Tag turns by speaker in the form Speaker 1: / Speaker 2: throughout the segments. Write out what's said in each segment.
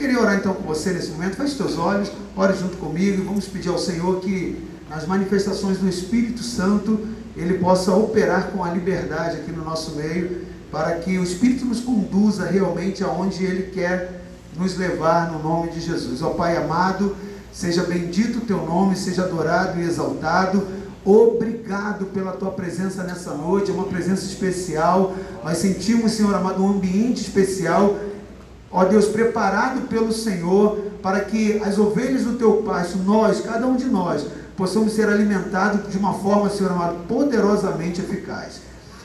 Speaker 1: queria orar então com você nesse momento. Feche teus olhos, ore junto comigo e vamos pedir ao Senhor que nas manifestações do Espírito Santo ele possa operar com a liberdade aqui no nosso meio, para que o Espírito nos conduza realmente aonde ele quer nos levar no nome de Jesus. Ó Pai amado, seja bendito o teu nome, seja adorado e exaltado. Obrigado pela tua presença nessa noite, é uma presença especial. Nós sentimos, Senhor amado, um ambiente especial ó Deus, preparado pelo Senhor, para que as ovelhas do teu pasto, nós, cada um de nós, possamos ser alimentados de uma forma, Senhor amado, poderosamente eficaz.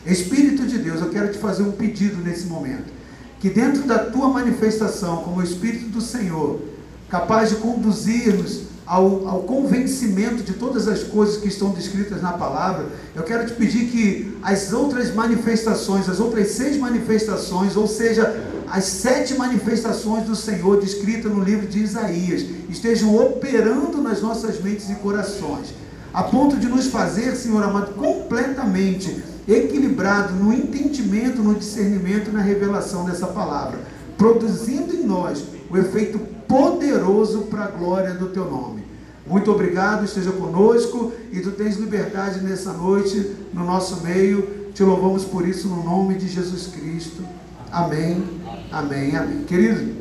Speaker 1: Espírito de Deus, eu quero te fazer um pedido nesse momento. Que dentro da tua manifestação, como Espírito do Senhor, capaz de conduzir-nos ao, ao, convencimento de todas as coisas que estão descritas na palavra, eu quero te pedir que as outras manifestações, as outras seis manifestações, ou seja, as sete manifestações do Senhor descritas no livro de Isaías estejam operando nas nossas mentes e corações, a ponto de nos fazer, Senhor amado, completamente equilibrado no entendimento, no discernimento na revelação dessa palavra, produzindo em nós o efeito poderoso para a glória do teu nome. Muito obrigado, esteja conosco e tu tens liberdade nessa noite no nosso meio. Te louvamos por isso no nome de Jesus Cristo. Amém, amém, amém. Querido,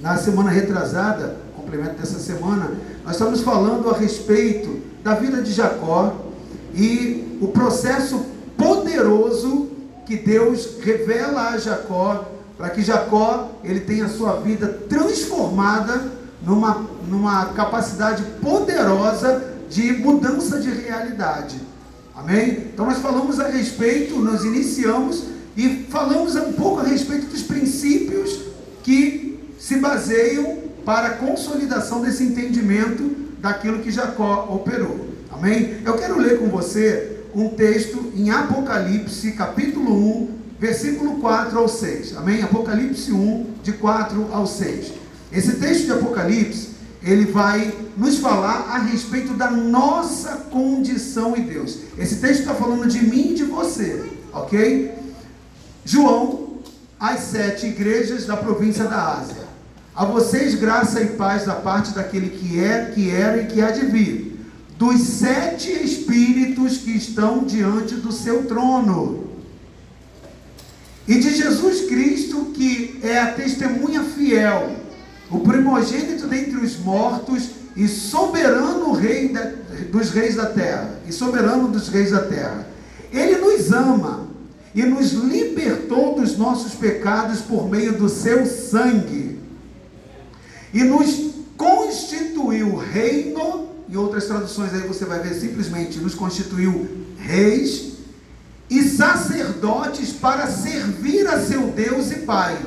Speaker 1: na semana retrasada, complemento dessa semana, nós estamos falando a respeito da vida de Jacó e o processo poderoso que Deus revela a Jacó para que Jacó ele tenha sua vida transformada numa, numa capacidade poderosa de mudança de realidade. Amém? Então nós falamos a respeito, nós iniciamos e falamos um pouco a respeito dos princípios que se baseiam para a consolidação desse entendimento daquilo que Jacó operou. Amém? Eu quero ler com você um texto em Apocalipse, capítulo 1, versículo 4 ao 6. Amém? Apocalipse 1, de 4 ao 6. Esse texto de Apocalipse, ele vai nos falar a respeito da nossa condição em Deus. Esse texto está falando de mim e de você, ok? João, às sete igrejas da província da Ásia. A vocês graça e paz da parte daquele que é, que era e que há de vir, dos sete espíritos que estão diante do seu trono, e de Jesus Cristo, que é a testemunha fiel, o primogênito dentre os mortos e soberano rei da, dos reis da terra, e soberano dos reis da terra. Ele nos ama e nos libertou dos nossos pecados por meio do seu sangue, e nos constituiu reino, e outras traduções aí você vai ver simplesmente nos constituiu reis e sacerdotes para servir a seu Deus e Pai.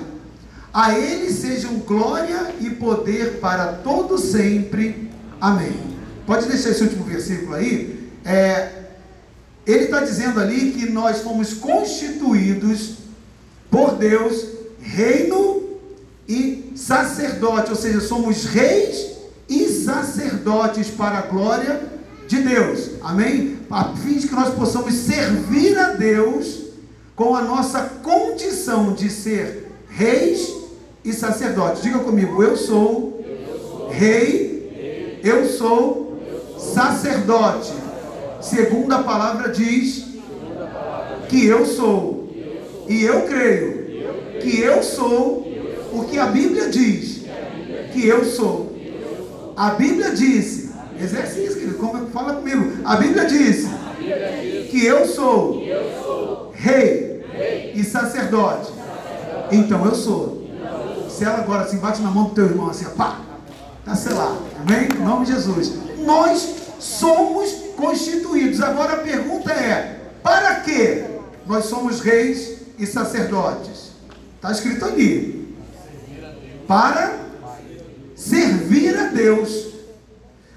Speaker 1: A ele sejam glória e poder para todo sempre. Amém. Pode deixar esse último versículo aí. É, ele está dizendo ali que nós fomos constituídos por Deus reino e sacerdote, ou seja, somos reis e sacerdotes para a glória de Deus. Amém? A fim de que nós possamos servir a Deus com a nossa condição de ser reis e sacerdotes. Diga comigo, eu sou, rei, eu sou sacerdote. Segundo a palavra diz que eu sou. E eu creio que eu sou o que a Bíblia diz que eu sou. A Bíblia disse, exerce isso, querido, fala comigo. A Bíblia disse que eu sou rei e sacerdote. Então eu sou. Se ela agora assim, bate na mão do teu irmão assim, pá, está selado. Amém? Em nome de Jesus. Nós somos constituídos. Agora a pergunta é: para que nós somos reis e sacerdotes? Está escrito ali. Para servir a Deus.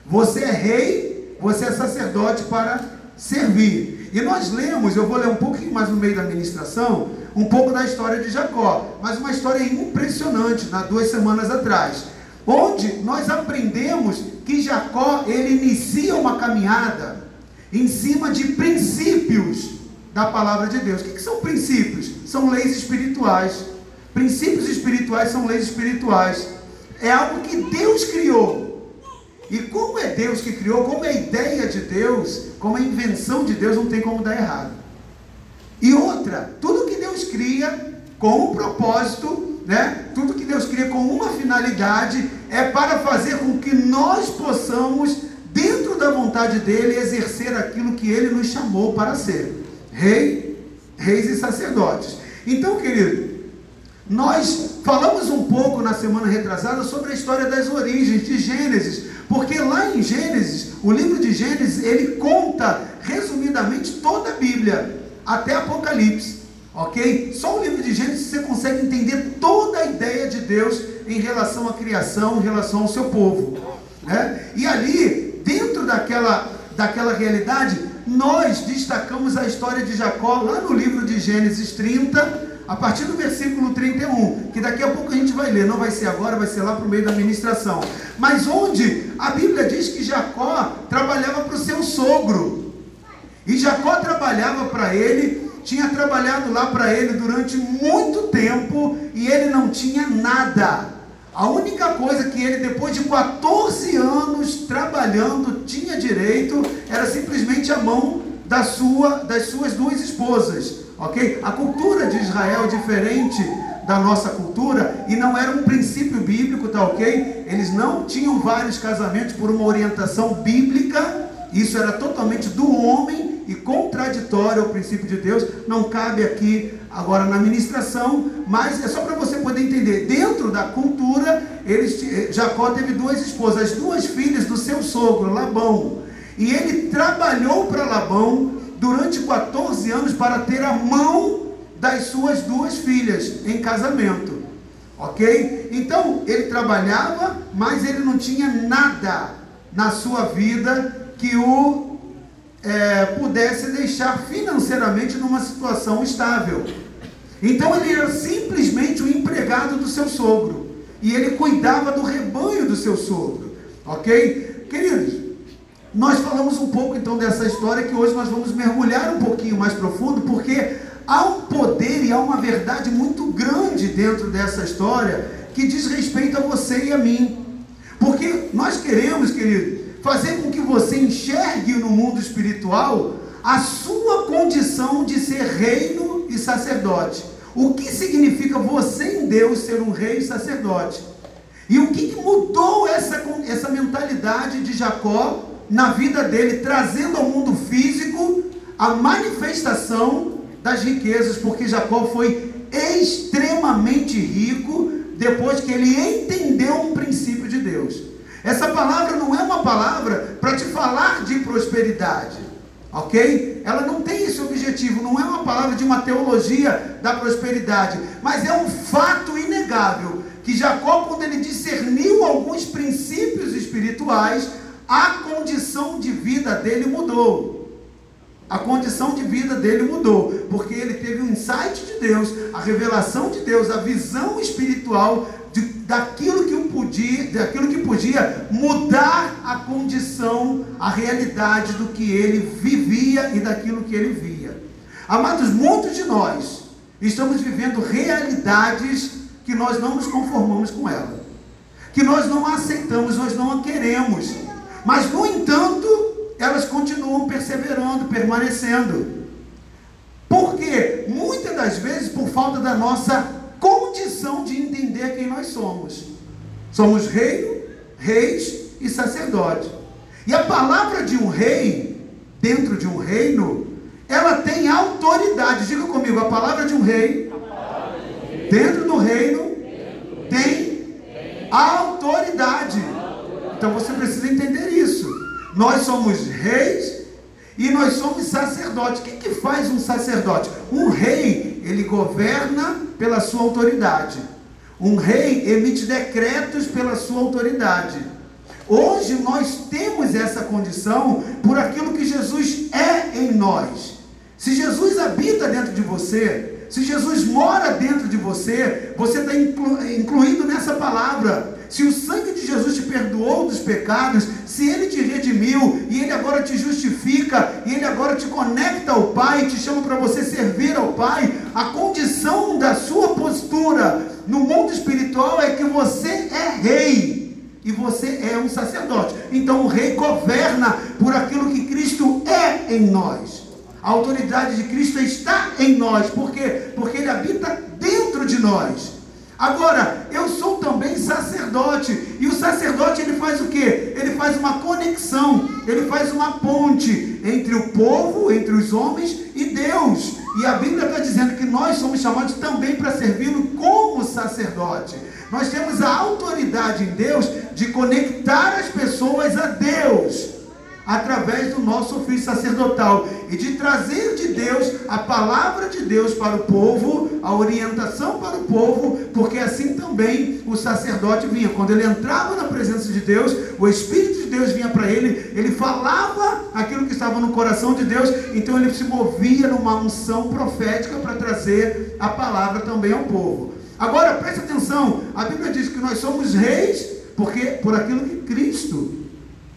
Speaker 1: Você é rei, você é sacerdote para servir. E nós lemos, eu vou ler um pouquinho mais no meio da ministração, um pouco da história de Jacó, mas uma história impressionante, nas duas semanas atrás, onde nós aprendemos que Jacó ele inicia uma caminhada em cima de princípios da palavra de Deus. O que, que são princípios? São leis espirituais. Princípios espirituais são leis espirituais. é algo que Deus criou. E como é Deus que criou, como é a ideia de Deus, como a invenção de Deus, não tem como dar errado. E outra, tudo que Deus cria com um propósito, né? Tudo que Deus cria com uma finalidade é para fazer com que nós possamos, dentro da vontade dele, exercer aquilo que ele nos chamou para ser: rei, reis e sacerdotes. Então, querido, nós falamos um pouco na semana retrasada sobre a história das origens de Gênesis, porque lá em Gênesis, o livro de Gênesis, ele conta resumidamente toda a Bíblia, até Apocalipse, ok? Só o livro de Gênesis você consegue entender toda a ideia de Deus em relação à criação, em relação ao seu povo, né? E ali, dentro daquela, daquela realidade, nós destacamos a história de Jacó lá no livro de Gênesis 30, a partir do versículo 31, que daqui a pouco a gente vai ler, não vai ser agora, vai ser lá para o meio da ministração. Mas onde a Bíblia diz que Jacó trabalhava para o seu sogro. E Jacó trabalhava para ele, tinha trabalhado lá para ele durante muito tempo e ele não tinha nada. A única coisa que ele, depois de 14 anos trabalhando, tinha direito era simplesmente a mão da sua, das suas duas esposas ok? A cultura de Israel é diferente da nossa cultura e não era um princípio bíblico, tá ok? Eles não tinham vários casamentos por uma orientação bíblica, isso era totalmente do homem e contraditório ao princípio de Deus, não cabe aqui agora na ministração, mas é só para você poder entender. Dentro da cultura, eles, eh, Jacó teve duas esposas, as duas filhas do seu sogro, Labão, e ele trabalhou para Labão durante 14 anos para ter a mão das suas duas filhas em casamento. Ok? Então ele trabalhava, mas ele não tinha nada na sua vida que o é, pudesse deixar financeiramente numa situação estável. Então ele era simplesmente o empregado do seu sogro. E ele cuidava do rebanho do seu sogro. Ok? Queridos, nós falamos um pouco então dessa história que hoje nós vamos mergulhar um pouquinho mais profundo, porque há um poder e há uma verdade muito grande dentro dessa história que diz respeito a você e a mim. Porque nós queremos, querido, fazer com que você enxergue no mundo espiritual a sua condição de ser reino e sacerdote. O que significa você em Deus ser um rei e sacerdote? E o que mudou essa, essa mentalidade de Jacó na vida dele, trazendo ao mundo físico a manifestação das riquezas, porque Jacó foi extremamente rico depois que ele entendeu um princípio de Deus. Essa palavra não é uma palavra para te falar de prosperidade, ok? Ela não tem esse objetivo, não é uma palavra de uma teologia da prosperidade, mas é um fato inegável que Jacó, quando ele discerniu alguns princípios espirituais, a condição de vida dele mudou. A condição de vida dele mudou, porque ele teve um insight de Deus, a revelação de Deus, a visão espiritual de, daquilo que podia, daquilo que podia mudar a condição, a realidade do que ele vivia e daquilo que ele via. Amados, muitos de nós estamos vivendo realidades que nós não nos conformamos com ela, que nós não aceitamos, nós não a queremos. Mas, no entanto, elas continuam perseverando, permanecendo. Porque muitas das vezes por falta da nossa condição de entender quem nós somos. Somos reino, reis e sacerdote. E a palavra de um rei, dentro de um reino, ela tem autoridade. Diga comigo, a palavra de um rei, dentro do reino, tem autoridade. Então você precisa entender isso. Nós somos reis e nós somos sacerdotes. O que, que faz um sacerdote? Um rei, ele governa pela sua autoridade. Um rei emite decretos pela sua autoridade. Hoje nós temos essa condição por aquilo que Jesus é em nós. Se Jesus habita dentro de você, se Jesus mora dentro de você, você está inclu incluído nessa palavra. Se o sangue de Jesus te perdoou dos pecados, se ele te redimiu e ele agora te justifica e ele agora te conecta ao Pai, te chama para você servir ao Pai, a condição da sua postura no mundo espiritual é que você é rei e você é um sacerdote. Então o rei governa por aquilo que Cristo é em nós. A autoridade de Cristo está em nós. Por quê? Porque ele habita dentro de nós. Agora, eu sou também sacerdote, e o sacerdote ele faz o quê? Ele faz uma conexão, ele faz uma ponte entre o povo, entre os homens e Deus. E a Bíblia está dizendo que nós somos chamados também para servi-lo como sacerdote. Nós temos a autoridade em Deus de conectar as pessoas a Deus através do nosso ofício sacerdotal e de trazer de Deus a palavra de Deus para o povo, a orientação para o povo, porque assim também o sacerdote vinha. Quando ele entrava na presença de Deus, o Espírito de Deus vinha para ele, ele falava aquilo que estava no coração de Deus, então ele se movia numa unção profética para trazer a palavra também ao povo. Agora preste atenção, a Bíblia diz que nós somos reis porque por aquilo que Cristo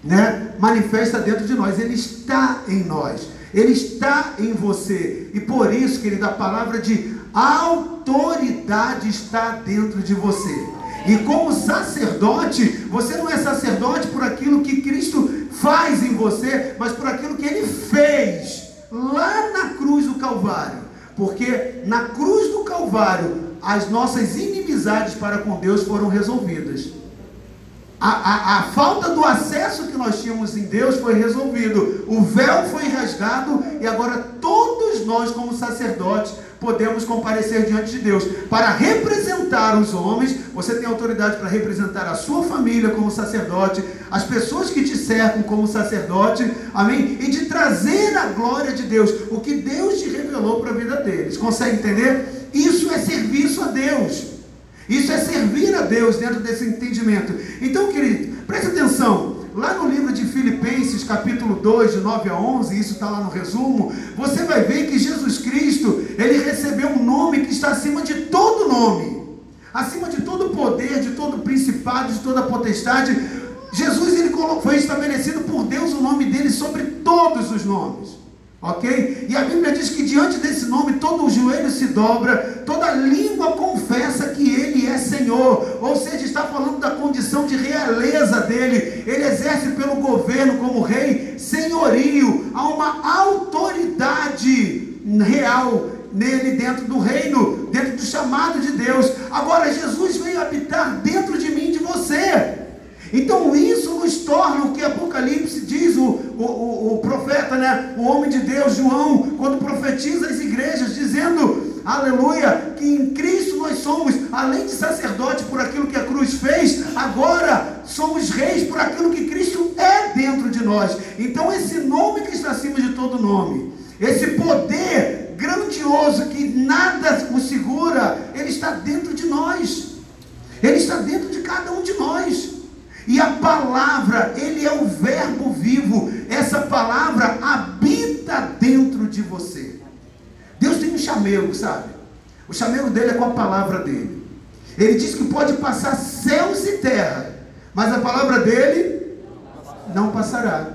Speaker 1: né, manifesta dentro de nós, ele está em nós, ele está em você, e por isso, querido, a palavra de autoridade está dentro de você. E como sacerdote, você não é sacerdote por aquilo que Cristo faz em você, mas por aquilo que ele fez lá na cruz do Calvário. Porque na cruz do Calvário, as nossas inimizades para com Deus foram resolvidas. A, a, a, falta do acesso que nós tínhamos em Deus foi resolvido. O véu foi rasgado e agora todos nós, como sacerdotes, podemos comparecer diante de Deus para representar os homens. Você tem autoridade para representar a sua família como sacerdote, as pessoas que te cercam como sacerdote, amém? E de trazer a glória de Deus, o que Deus te revelou para a vida deles. Consegue entender? Isso é serviço a Deus. Isso é servir a Deus dentro desse entendimento. Então, querido, preste atenção. Lá no livro de Filipenses, capítulo 2, de 9 a 11, isso está lá no resumo, você vai ver que Jesus Cristo, ele recebeu um nome que está acima de todo nome. Acima de todo poder, de todo principado, de toda potestade. Jesus ele foi estabelecido por Deus o nome dele sobre todos os nomes. Ok? E a Bíblia diz que diante desse nome todo o joelho se dobra, toda língua confessa que Ele é Senhor. Ou seja, está falando da condição de realeza dele. Ele exerce pelo governo como rei senhorio. Há uma autoridade real nele dentro do reino, dentro do chamado de Deus. Agora Jesus veio habitar dentro de mim, de você. Então isso nos torna o que Apocalipse diz, o, o, o, profeta, né? o homem de Deus, João, quando profetiza as igrejas, dizendo, aleluia, que em Cristo nós somos, além de sacerdote por aquilo que a cruz fez, agora somos reis por aquilo que Cristo é dentro de nós. Então esse nome que está acima de todo nome, esse poder grandioso que nada o segura, ele está dentro de nós. Ele está dentro de cada um de nós. E a palavra, ele é o verbo vivo. Essa palavra habita dentro de você. Deus tem um chamego, sabe? O chamego dele é com a palavra dele. Ele diz que pode passar céus e terra, mas a palavra dele não passará.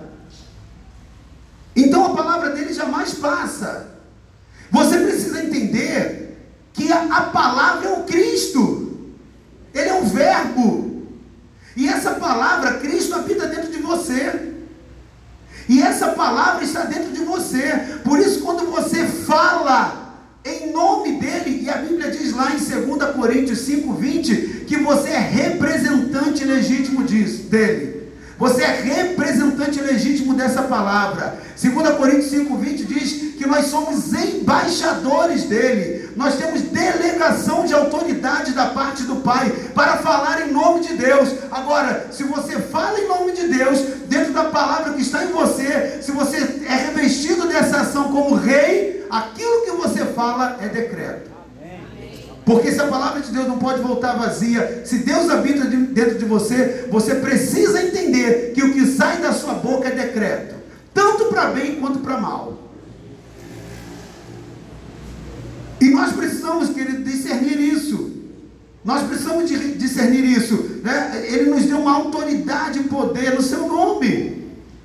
Speaker 1: Então a palavra dele jamais passa. Você precisa entender que a, a palavra é o Cristo. Ele é o verbo. E essa palavra, Cristo habita dentro de você. E essa palavra está dentro de você. Por isso, quando você fala em nome dele, e a Bíblia diz lá em 2 Coríntios 5,20, que você é representante legítimo dele. Você é representante legítimo dessa palavra. 2 Coríntios 5,20 diz que nós somos embaixadores dele. Nós temos delegação de autoridade da parte do Pai para falar em nome de Deus. Agora, se você fala em nome de Deus, dentro da palavra que está em você, se você é revestido dessa ação como rei, aquilo que você fala é decreto. Porque se a palavra de Deus não pode voltar vazia, se Deus habita dentro de você, você precisa entender que o que sai da sua boca é decreto, tanto para bem quanto para mal. E nós precisamos, querido, discernir isso. Nós precisamos discernir isso. Né? Ele nos deu uma autoridade e poder no seu nome.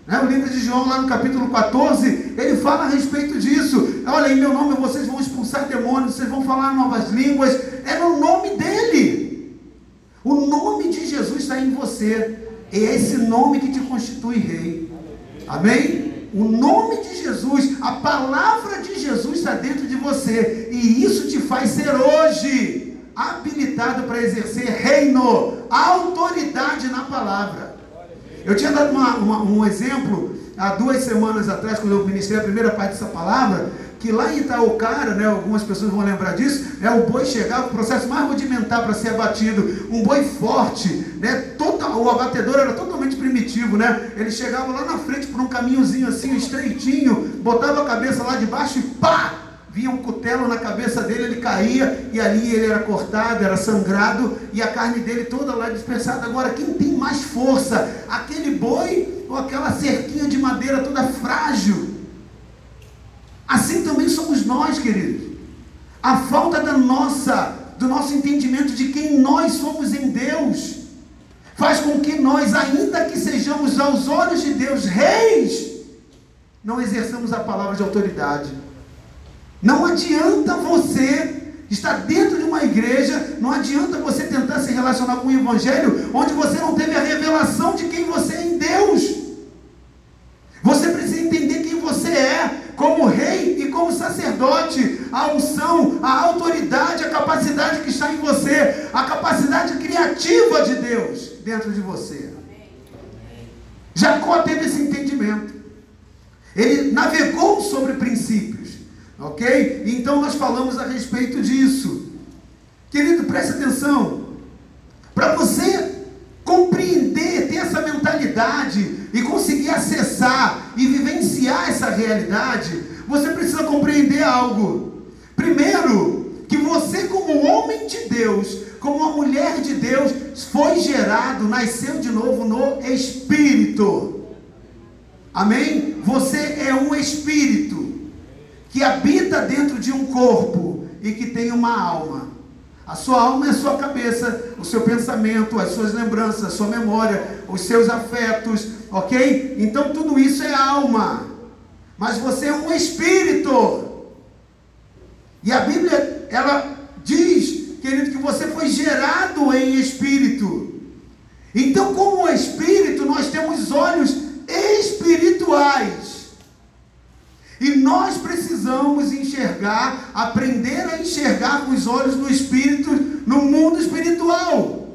Speaker 1: Né? O livro de João, lá no capítulo 14, ele fala a respeito disso. Olha, em meu nome vocês vão expulsar demônios, vocês vão falar novas línguas. É no nome dele. O nome de Jesus está em você. É esse nome que te constitui rei. Amém? O nome de Jesus, a palavra de Jesus está dentro de você. E isso te faz ser hoje habilitado para exercer reino, autoridade na palavra. Eu tinha dado uma, uma, um exemplo há duas semanas atrás, quando eu ministrei a primeira parte dessa palavra, que lá em Itaocara, né, algumas pessoas vão lembrar disso, é o boi chegava, o processo mais rudimentar para ser abatido, um boi forte, né, total, o abatedor era totalmente primitivo, né, ele chegava lá na frente por um caminhozinho assim, estreitinho, botava a cabeça lá de baixo e pá, vinha um cutelo na cabeça dele, ele caía e ali ele era cortado, era sangrado e a carne dele toda lá dispersada. Agora, quem tem mais força, aquele boi ou aquela cerquinha de madeira toda frágil? Assim também somos nós, queridos. A falta da nossa, do nosso entendimento de quem nós somos em Deus, faz com que nós, ainda que sejamos aos olhos de Deus reis, não exerçamos a palavra de autoridade. Não adianta você estar dentro de uma igreja, não adianta você tentar se relacionar com o evangelho onde você não teve a revelação de quem você é em Deus. Você precisa entender quem você é como rei e como sacerdote, a unção, a autoridade, a capacidade que está em você, a capacidade criativa de Deus dentro de você. Jacó teve esse entendimento. Ele navegou sobre princípios, ok? Então nós falamos a respeito disso. Querido, preste atenção. Para você compreender, ter essa mentalidade e conseguir acessar e vivenciar essa realidade, você precisa compreender algo. Primeiro, que você, como homem de Deus, como uma mulher de Deus, foi gerado, nasceu de novo no Espírito. Amém? Você é um Espírito que habita dentro de um corpo e que tem uma alma. A sua alma é a sua cabeça, o seu pensamento, as suas lembranças, a sua memória, os seus afetos, ok? Então tudo isso é alma. Mas você é um espírito. E a Bíblia, ela diz, querido, que você foi gerado em espírito. Então, como espírito, nós temos olhos espirituais. E nós precisamos enxergar, aprender a enxergar com os olhos do Espírito no mundo espiritual.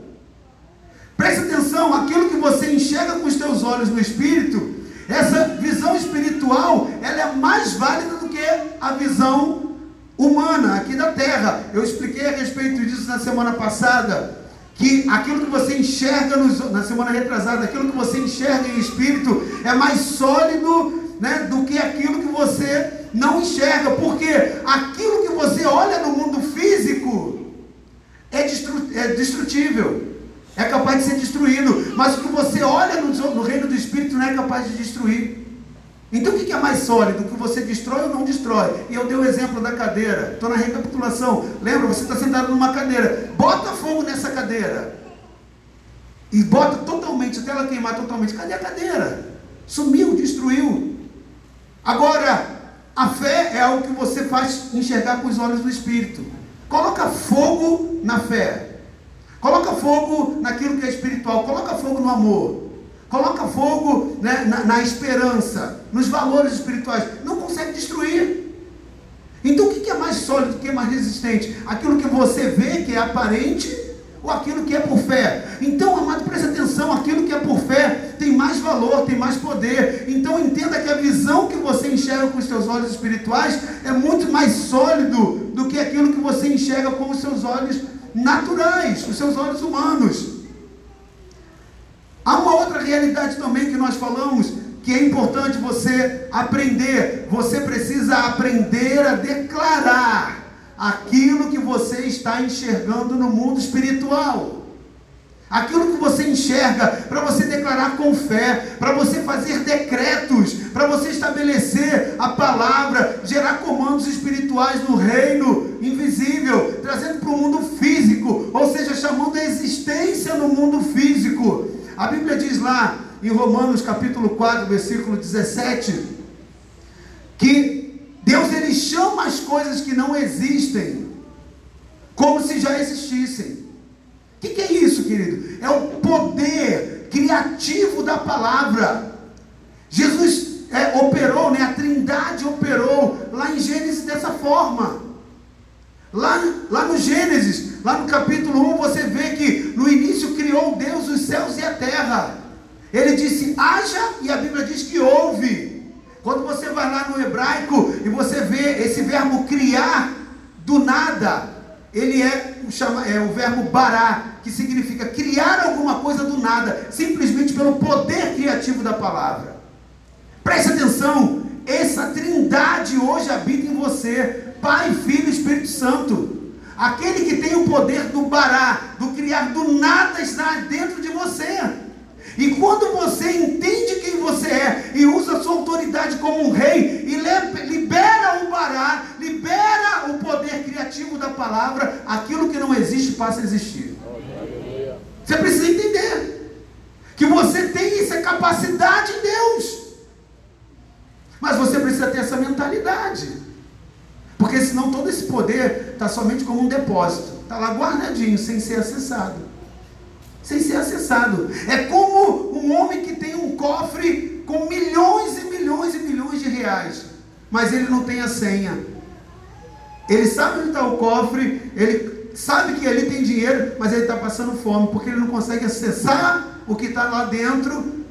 Speaker 1: Preste atenção, aquilo que você enxerga com os teus olhos no Espírito, essa visão espiritual, ela é mais válida do que a visão humana aqui da Terra. Eu expliquei a respeito disso na semana passada que aquilo que você enxerga nos, na semana retrasada, aquilo que você enxerga em espírito é mais sólido né, do que aquilo que você não enxerga, porque aquilo que você olha no mundo físico é, destru é destrutível, é capaz de ser destruído, mas o que você olha no, no reino do Espírito não é capaz de destruir. Então o que é mais sólido? O que você destrói ou não destrói? E eu dei o exemplo da cadeira. Estou na recapitulação. Lembra? Você está sentado numa cadeira. Bota fogo nessa cadeira. E bota totalmente, até ela queimar totalmente. Cadê a cadeira? Sumiu, destruiu. Agora, a fé é algo que você faz enxergar com os olhos do Espírito. Coloca fogo na fé. Coloca fogo naquilo que é espiritual. Coloca fogo no amor. Coloca fogo né, na, na, esperança, nos valores espirituais. Não consegue destruir. Então o que é mais sólido, o que é mais resistente? Aquilo que você vê que é aparente ou aquilo que é por fé. Então, amado, preste atenção, aquilo que é por fé tem mais valor, tem mais poder. Então entenda que a visão que você enxerga com os seus olhos espirituais é muito mais sólido do que aquilo que você enxerga com os seus olhos naturais, os seus olhos humanos. Há uma outra realidade também que nós falamos, que é importante você aprender. Você precisa aprender a declarar aquilo que você está enxergando no mundo espiritual. Aquilo que você enxerga para você declarar com fé, para você fazer decretos, para você estabelecer a palavra, gerar comandos espirituais no reino invisível, trazendo para o mundo físico, ou seja, chamando a existência no mundo físico. A Bíblia diz lá em Romanos capítulo 4, versículo 17, que Deus ele chama as coisas que não existem como se já existissem. O que, que é isso, querido? É o poder criativo da palavra. Jesus é, operou, né? a Trindade operou lá em Gênesis dessa forma. Lá, lá no Gênesis, lá no capítulo 1, você vê que no início criou Deus os céus e a terra. Ele disse haja e a Bíblia diz que houve. Quando você vai lá no hebraico e você vê esse verbo criar do nada, ele é, chama, é o verbo bará, que significa criar alguma coisa do nada, simplesmente pelo poder criativo da palavra. Preste atenção, essa trindade hoje habita em você, Pai, Filho e Espírito Santo. Aquele que tem o poder do bará, do criar do nada, está dentro de você. E quando você entende quem você é e usa a sua autoridade como um rei e libera o bará, libera o poder criativo da palavra, aquilo que não existe passa a existir. Você precisa entender que você tem essa capacidade em Deus. Mas você precisa ter essa mentalidade. Porque senão todo esse poder está somente como um depósito. Está lá guardadinho, sem ser acessado sem ser acessado. É como um homem que tem um cofre com milhões e milhões e milhões de reais, mas ele não tem a senha. Ele sabe onde está o cofre, ele sabe que ali tem dinheiro, mas ele está passando fome, porque ele não consegue acessar o que está lá dentro,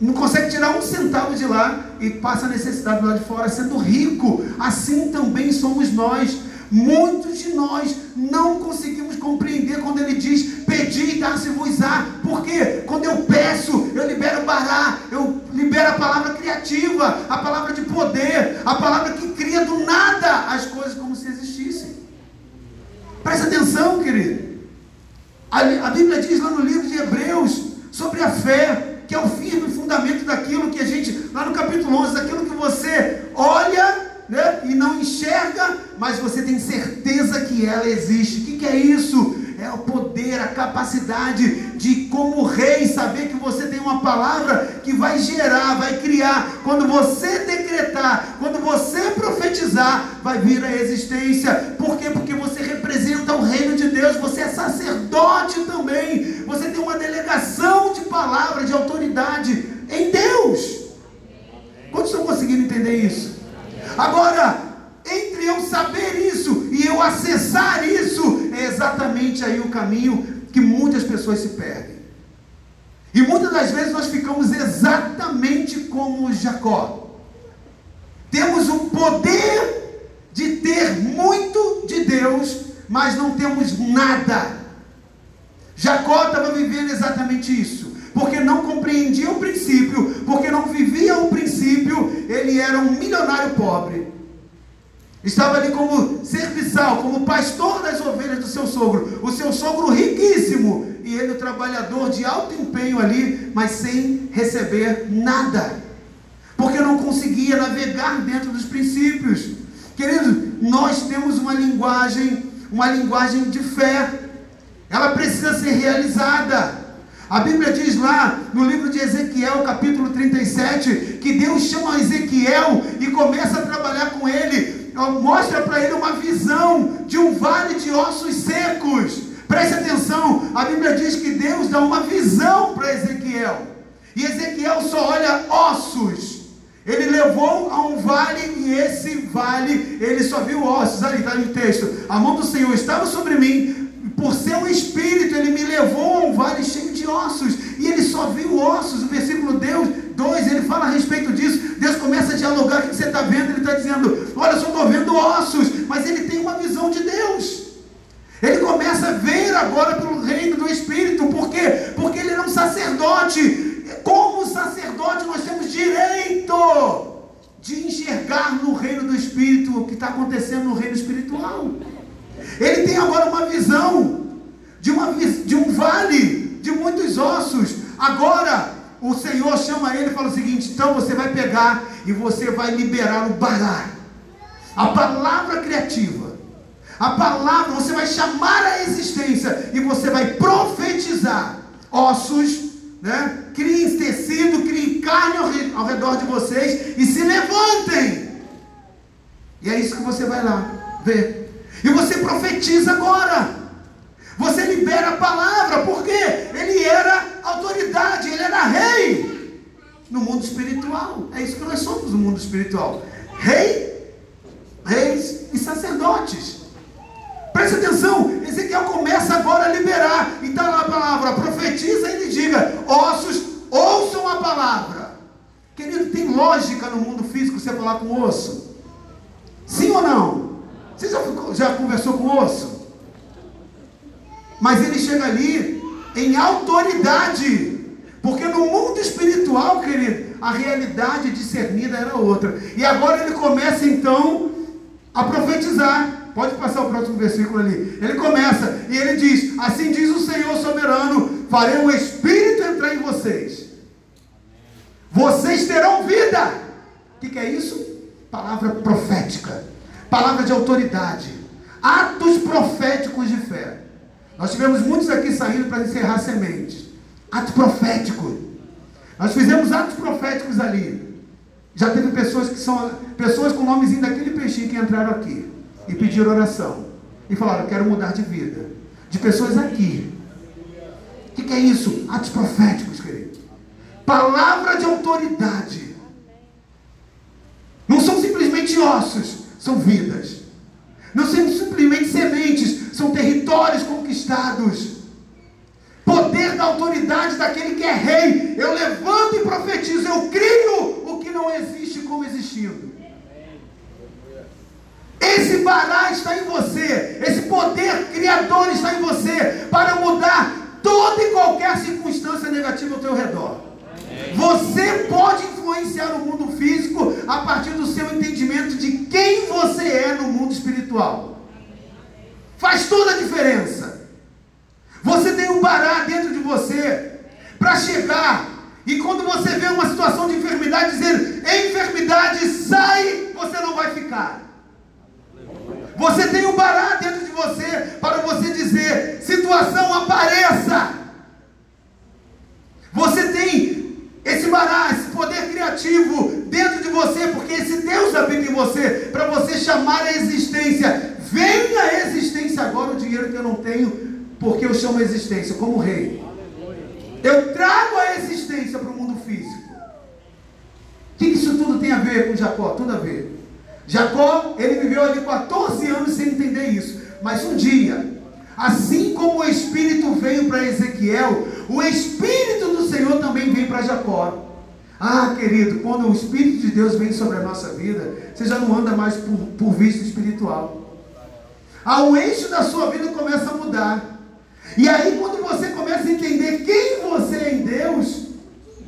Speaker 1: não consegue tirar um centavo de lá e passa a necessidade lá de fora, sendo rico. Assim também somos nós. Muitos de nós não conseguimos compreender quando ele diz: Pedi e dar-se-vos-á. Porque quando eu peço, eu libero bará, eu libero a palavra criativa, a palavra de poder, a palavra que cria do nada as coisas como se existissem. Presta atenção, querido. A, a Bíblia diz lá no livro de Hebreus sobre a fé, que é o firme fundamento daquilo que a gente, lá no capítulo 11, daquilo que você olha né? e não enxerga, mas você tem certeza que ela existe. O que, que é isso? É o poder, a capacidade de, como rei, saber que você tem uma palavra que vai gerar, vai criar. Quando você decretar, quando você profetizar, vai vir a existência. Por quê? Porque você representa o reino de Deus, você é sacerdote também. Você tem uma delegação de palavra, de autoridade em Deus. Quantos estão conseguindo entender isso? Agora, entre eu saber isso e eu acessar isso, é exatamente aí o caminho que muitas pessoas se perdem. E muitas das vezes nós ficamos exatamente como Jacó. Temos o poder de ter muito de Deus, mas não temos nada. Jacó estava vivendo exatamente isso porque não compreendia o princípio, porque não vivia o princípio, ele era um milionário pobre. Estava ali como serviçal, como pastor das ovelhas do seu sogro. O seu sogro riquíssimo e ele o trabalhador de alto empenho ali, mas sem receber nada. Porque não conseguia navegar dentro dos princípios. Queridos, nós temos uma linguagem, uma linguagem de fé. Ela precisa ser realizada. A Bíblia diz lá no livro de Ezequiel, capítulo 37, que Deus chama Ezequiel e começa a trabalhar com ele, mostra para ele uma visão de um vale de ossos secos. Preste atenção, a Bíblia diz que Deus dá uma visão para Ezequiel. E Ezequiel só olha ossos. Ele levou a um vale e esse vale, ele só viu ossos. Ali está no texto. A mão do Senhor estava sobre mim, por seu espírito, ele me levou a um vale cheio de ossos. E ele só viu ossos. O versículo 2, ele fala a respeito disso. Deus começa a dialogar. O que você está vendo? Ele está dizendo: Olha, eu só estou vendo ossos. Mas ele tem uma visão de Deus. Ele começa a ver agora pelo reino do Espírito. Por quê? Porque ele era um sacerdote. Como sacerdote, nós temos direito de enxergar no reino do Espírito o que está acontecendo no reino espiritual. Ele tem agora uma visão de, uma, de um vale de muitos ossos. Agora, o Senhor chama ele e fala o seguinte: então você vai pegar e você vai liberar o bará, a palavra criativa, a palavra, você vai chamar a existência e você vai profetizar ossos, né? Criem tecido, criem carne ao, ao redor de vocês e se levantem. E é isso que você vai lá ver. E você profetiza agora. Você libera a palavra, porque ele era autoridade, ele era rei no mundo espiritual. É isso que nós somos no mundo espiritual. Rei, reis e sacerdotes. Preste atenção, Ezequiel começa agora a liberar. E está lá a palavra, profetiza e lhe diga: ossos, ouçam a palavra. Querido, tem lógica no mundo físico você falar com osso? Sim ou não? Você já, já conversou com osso? Mas ele chega ali em autoridade. Porque no mundo espiritual, querido, a realidade discernida era outra. E agora ele começa então a profetizar. Pode passar o próximo versículo ali. Ele começa e ele diz: Assim diz o Senhor soberano: Farei o Espírito entrar em vocês. Vocês terão vida. O que, que é isso? Palavra profética, palavra de autoridade, atos proféticos de fé. Nós tivemos muitos aqui saindo para encerrar sementes. Ato profético. Nós fizemos atos proféticos ali. Já teve pessoas que são pessoas com nomezinho daquele peixinho que entraram aqui e pediram oração. E falaram, quero mudar de vida. De pessoas aqui. O que, que é isso? Atos proféticos, querido. Palavra de autoridade. Não são simplesmente ossos, são vidas. Não são simplesmente sementes, são territórios conquistados. Poder da autoridade daquele que é rei. Eu levanto e profetizo, eu crio o que não existe como existindo. Esse bará está em você, esse poder criador está em você para mudar toda e qualquer circunstância negativa ao teu redor. Você pode influenciar o mundo físico a partir do seu entendimento de quem você é no mundo espiritual. Faz toda a diferença. Você tem um bará dentro de você para chegar e quando você vê uma situação de enfermidade, dizer: enfermidade, sai, você não vai ficar. Você tem um bará dentro de você para você dizer: situação, apareça. Você tem bará, esse poder criativo dentro de você, porque esse Deus habita em você, para você chamar a existência. Venha a existência agora o dinheiro que eu não tenho, porque eu chamo a existência como rei. Eu trago a existência para o mundo físico. O que isso tudo tem a ver com Jacó? Tudo a ver. Jacó, ele viveu ali 14 anos sem entender isso. Mas um dia, assim como o Espírito veio para Ezequiel, o Espírito do Senhor também vem para Jacó. Ah, querido, quando o Espírito de Deus vem sobre a nossa vida, você já não anda mais por, por vista espiritual. Ah, o eixo da sua vida começa a mudar. E aí, quando você começa a entender quem você é em Deus,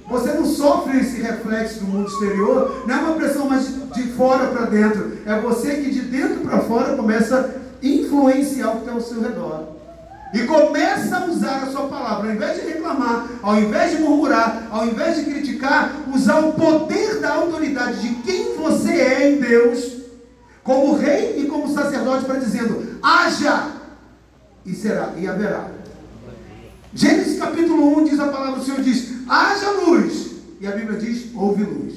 Speaker 1: você não sofre esse reflexo do mundo exterior, não é uma pressão mais de fora para dentro, é você que de dentro para fora começa a influenciar o que está ao seu redor. E começa a usar a sua palavra, ao invés de reclamar, ao invés de murmurar, ao invés de criticar, usar o poder da autoridade de quem você é em Deus, como rei e como sacerdote, para dizendo: haja e será e haverá. Gênesis capítulo 1 diz a palavra do Senhor: diz, haja luz. E a Bíblia diz, houve luz.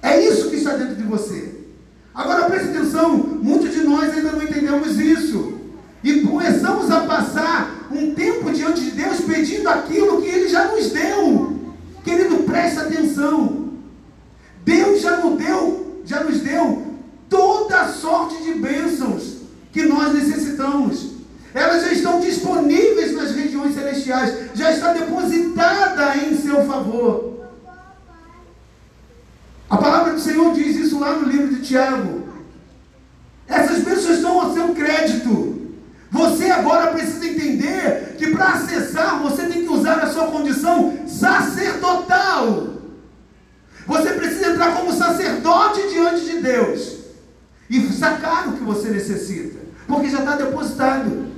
Speaker 1: É isso que está dentro de você. Agora preste atenção, muitos de nós ainda não entendemos isso. E começamos a passar um tempo diante de Deus pedindo aquilo que Ele já nos deu. Querido, preste atenção. Deus já nos deu, já nos deu toda sorte de bênçãos que nós necessitamos. Elas já estão disponíveis nas regiões celestiais, já está depositada em seu favor. A palavra do Senhor diz isso lá no livro de Tiago. Essas pessoas estão ao seu crédito. Você agora precisa entender que para acessar você tem que usar a sua condição sacerdotal. Você precisa entrar como sacerdote diante de Deus e sacar o que você necessita, porque já está depositado.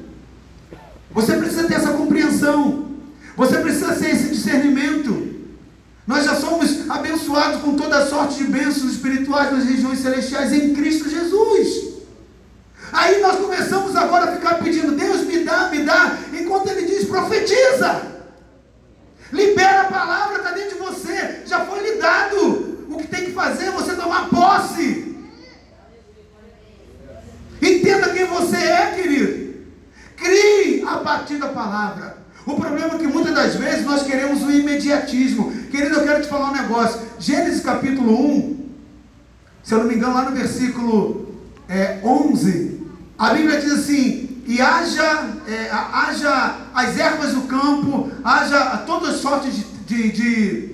Speaker 1: Você precisa ter essa compreensão. Você precisa ter esse discernimento. Nós já somos abençoados com toda sorte de bênçãos espirituais nas regiões celestiais em Cristo Jesus. Aí nós começamos agora a ficar pedindo, Deus me dá, me dá, enquanto ele diz, profetiza. Libera a palavra, está dentro de você, já foi lhe dado. O que tem que fazer é você tomar posse. Entenda quem você é, querido. Crie a partir da palavra. O problema é que muitas das vezes nós queremos o imediatismo. Querido, eu quero te falar um negócio. Gênesis capítulo 1, se eu não me engano, lá no versículo é, 11, a Bíblia diz assim: E haja, é, haja as ervas do campo, haja todas sortes de, de, de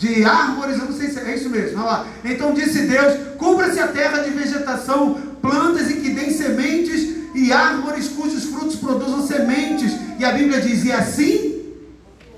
Speaker 1: de árvores, eu não sei se é isso mesmo, olha lá. Então disse Deus: cubra-se a terra de vegetação, plantas em que deem sementes e árvores cujos frutos produzam sementes. E a Bíblia diz: e assim?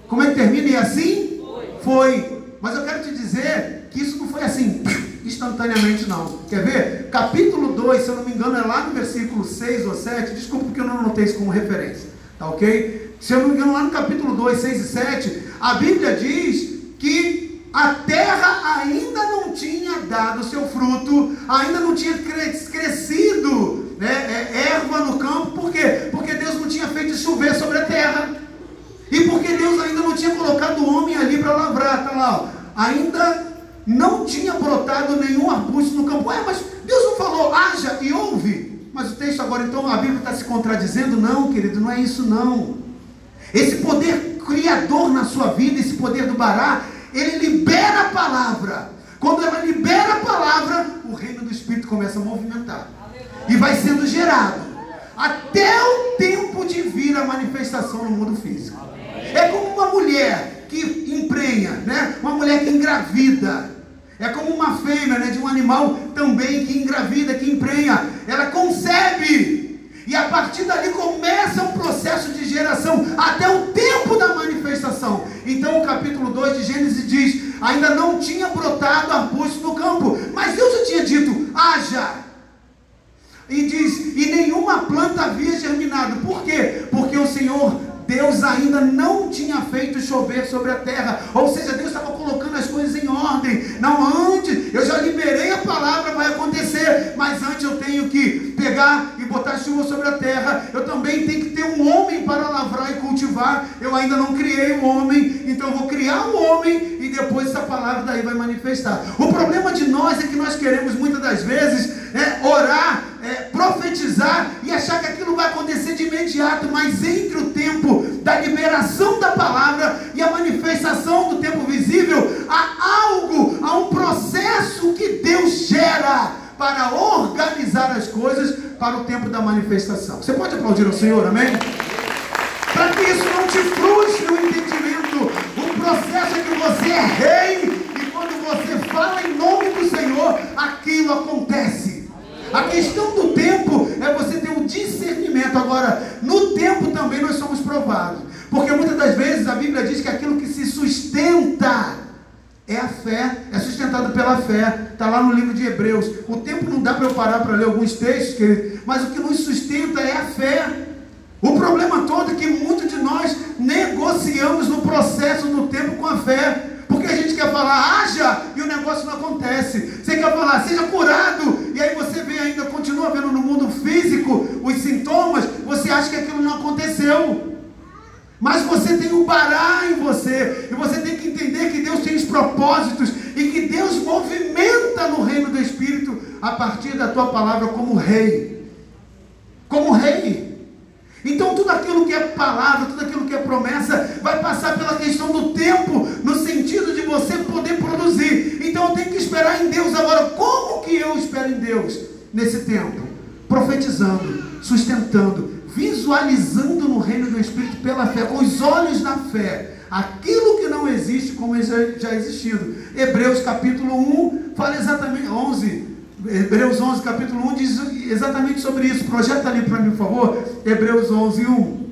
Speaker 1: Como é que termina? E assim? Foi. foi. Mas eu quero te dizer que isso não foi assim, instantaneamente, não. Quer ver? Capítulo 2, se eu não me engano, é lá no versículo 6 ou 7. Desculpa porque eu não anotei isso como referência. Tá ok? Se eu não me engano, lá no capítulo 2, 6 e 7, a Bíblia diz que a terra ainda não tinha dado seu fruto, ainda não tinha crescido né, é, erva no campo, por quê? Porque Deus não tinha feito chover sobre a terra, e porque Deus ainda não tinha colocado o homem ali para lavrar, tá lá, ó. ainda não tinha brotado nenhum arbusto no campo. Ué, mas Deus não falou, haja e ouve. Mas o texto agora, então, a Bíblia está se contradizendo? Não, querido, não é isso não. Esse poder criador na sua vida, esse poder do Bará, ele libera a palavra. Quando ela libera a palavra, o reino do Espírito começa a movimentar. E vai sendo gerado. Até o tempo de vir a manifestação no mundo físico. É como uma mulher que emprenha, né? Uma mulher que engravida. É como uma fêmea né, de um animal também que engravida, que emprenha. Ela concebe. E a partir dali começa um processo de geração até o tempo da manifestação. Então o capítulo 2 de Gênesis diz: ainda não tinha brotado arbusto no campo, mas Deus já tinha dito: haja. E diz: e nenhuma planta havia germinado. Por quê? Porque o Senhor Deus ainda não tinha feito chover sobre a terra. Ou seja, Deus estava colocando as coisas em ordem. Não, antes, eu já liberei a palavra, vai acontecer. Mas antes eu tenho que pegar e botar chuva sobre a terra. Eu também tenho que ter um homem para lavrar e cultivar. Eu ainda não criei um homem, então eu vou criar um homem e depois essa palavra daí vai manifestar. O problema de nós é que nós queremos muitas das vezes é, orar, é, profetizar achar que aquilo vai acontecer de imediato, mas entre o tempo da liberação da palavra e a manifestação do tempo visível, há algo, há um processo que Deus gera para organizar as coisas para o tempo da manifestação. Você pode aplaudir ao Senhor, amém? Para que isso não te frustre o entendimento, o processo é que você é rei e quando você fala em nome do Senhor, aquilo acontece. A questão do tempo é você ter discernimento. Agora, no tempo também nós somos provados. Porque muitas das vezes a Bíblia diz que aquilo que se sustenta é a fé, é sustentado pela fé. Está lá no livro de Hebreus. O tempo não dá para eu parar para ler alguns textos, querido, mas o que nos sustenta é a fé. O problema todo é que muitos de nós negociamos no processo, no tempo com a fé. Porque a gente quer falar, haja, e o negócio não acontece. Você quer falar, seja curado, e aí você vê ainda, continua vendo no mundo físico os sintomas, você acha que aquilo não aconteceu. Mas você tem um bará em você, e você tem que entender que Deus tem os propósitos, e que Deus movimenta no reino do Espírito a partir da tua palavra como rei. Como rei. Então tudo aquilo que é palavra, tudo aquilo que é promessa, vai passar pela questão do tempo, no sentido de você poder produzir. Então eu tenho que esperar em Deus. Agora, como que eu espero em Deus nesse tempo? Profetizando, sustentando, visualizando no reino do Espírito pela fé, com os olhos da fé, aquilo que não existe como já existindo. Hebreus capítulo 1 fala exatamente 11 Hebreus 11, capítulo 1 diz exatamente sobre isso. Projeta ali para mim, por favor. Hebreus 11, 1.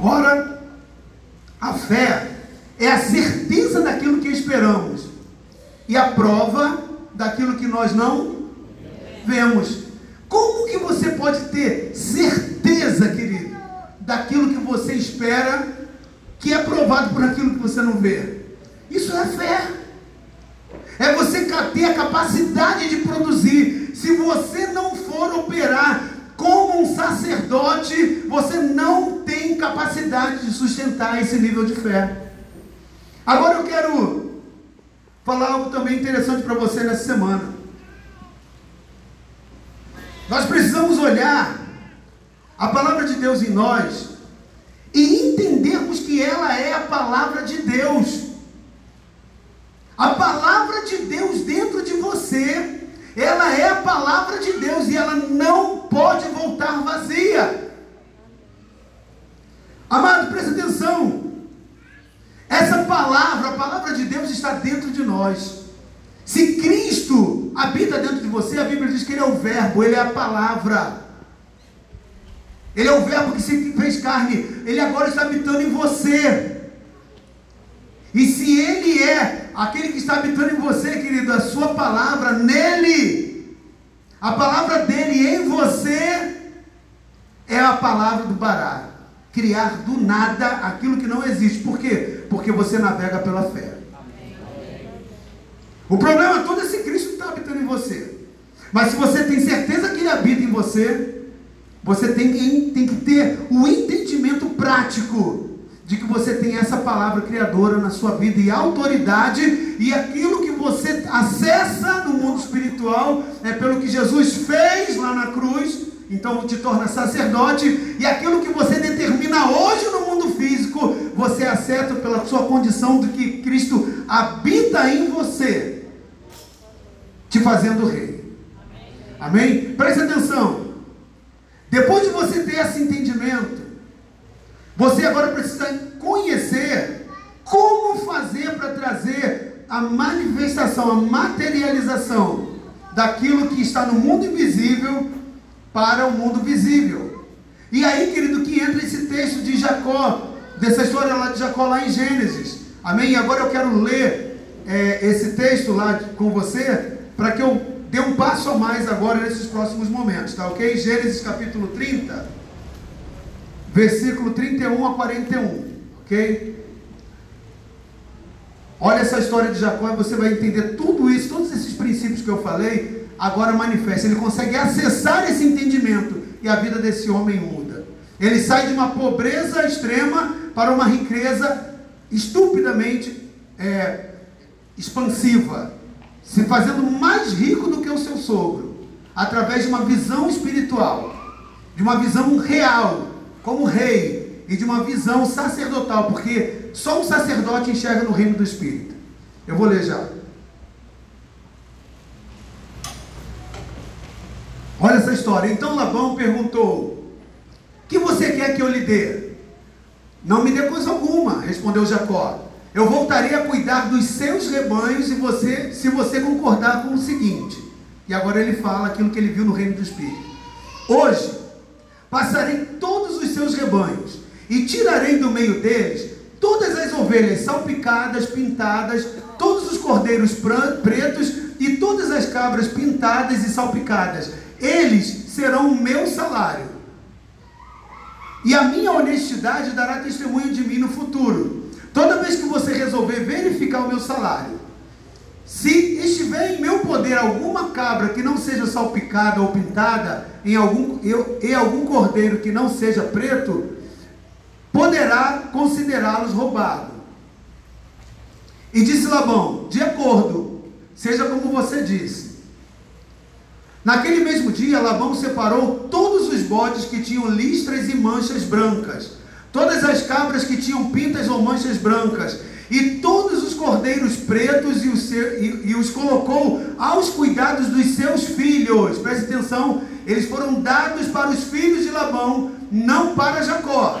Speaker 1: Ora, a fé é a certeza daquilo que esperamos e a prova daquilo que nós não vemos. Como que você pode ter certeza, querido, daquilo que você espera que é provado por aquilo que você não vê? Isso é fé. É você ter a capacidade de produzir. Se você não for operar como um sacerdote, você não tem capacidade de sustentar esse nível de fé. Agora eu quero falar algo também interessante para você nessa semana. Nós precisamos olhar a palavra de Deus em nós e entendermos que ela é a palavra de Deus. A palavra de Deus dentro de você, ela é a palavra de Deus e ela não pode voltar vazia. Amado, presta atenção. Essa palavra, a palavra de Deus está dentro de nós. Se Cristo habita dentro de você, a Bíblia diz que Ele é o Verbo, Ele é a palavra. Ele é o Verbo que se fez carne. Ele agora está habitando em você. E se Ele é aquele que está habitando em você, querido, a sua palavra nele, a palavra dele em você, é a palavra do Bará. Criar do nada aquilo que não existe. Por quê? Porque você navega pela fé. O problema todo é se Cristo está habitando em você. Mas se você tem certeza que Ele habita em você, você tem tem que ter o entendimento prático de que você tem essa palavra criadora na sua vida e autoridade, e aquilo que você acessa no mundo espiritual é pelo que Jesus fez lá na cruz, então te torna sacerdote, e aquilo que você determina hoje no mundo físico, você acessa pela sua condição de que Cristo habita em você, te fazendo rei. Amém? Amém? Preste atenção. Depois de você ter esse entendimento, você agora precisa conhecer como fazer para trazer a manifestação, a materialização daquilo que está no mundo invisível para o mundo visível. E aí, querido, que entra esse texto de Jacó, dessa história lá de Jacó lá em Gênesis. Amém? E agora eu quero ler é, esse texto lá com você, para que eu dê um passo a mais agora nesses próximos momentos, tá ok? Gênesis capítulo 30 versículo 31 a 41, ok? Olha essa história de Jacó e você vai entender tudo isso, todos esses princípios que eu falei, agora manifesta. Ele consegue acessar esse entendimento e a vida desse homem muda. Ele sai de uma pobreza extrema para uma riqueza estupidamente é, expansiva, se fazendo mais rico do que o seu sogro, através de uma visão espiritual, de uma visão real como rei e de uma visão sacerdotal, porque só um sacerdote enxerga no reino do Espírito. Eu vou ler já. Olha essa história. Então Labão perguntou: Que você quer que eu lhe dê? Não me dê coisa alguma, respondeu Jacó. Eu voltarei a cuidar dos seus rebanhos e você, se você concordar com o seguinte. E agora ele fala aquilo que ele viu no reino do Espírito. Hoje Passarei todos os seus rebanhos e tirarei do meio deles todas as ovelhas salpicadas, pintadas, todos os cordeiros pretos e todas as cabras pintadas e salpicadas. Eles serão o meu salário. E a minha honestidade dará testemunho de mim no futuro. Toda vez que você resolver verificar o meu salário, se estiver em meu poder alguma cabra que não seja salpicada ou pintada, em algum, e algum cordeiro que não seja preto, poderá considerá-los roubados. E disse Labão: De acordo, seja como você disse. Naquele mesmo dia, Labão separou todos os bodes que tinham listras e manchas brancas, todas as cabras que tinham pintas ou manchas brancas, e todos os cordeiros pretos e os, e, e os colocou aos cuidados dos seus filhos. Preste atenção, eles foram dados para os filhos de Labão, não para Jacó.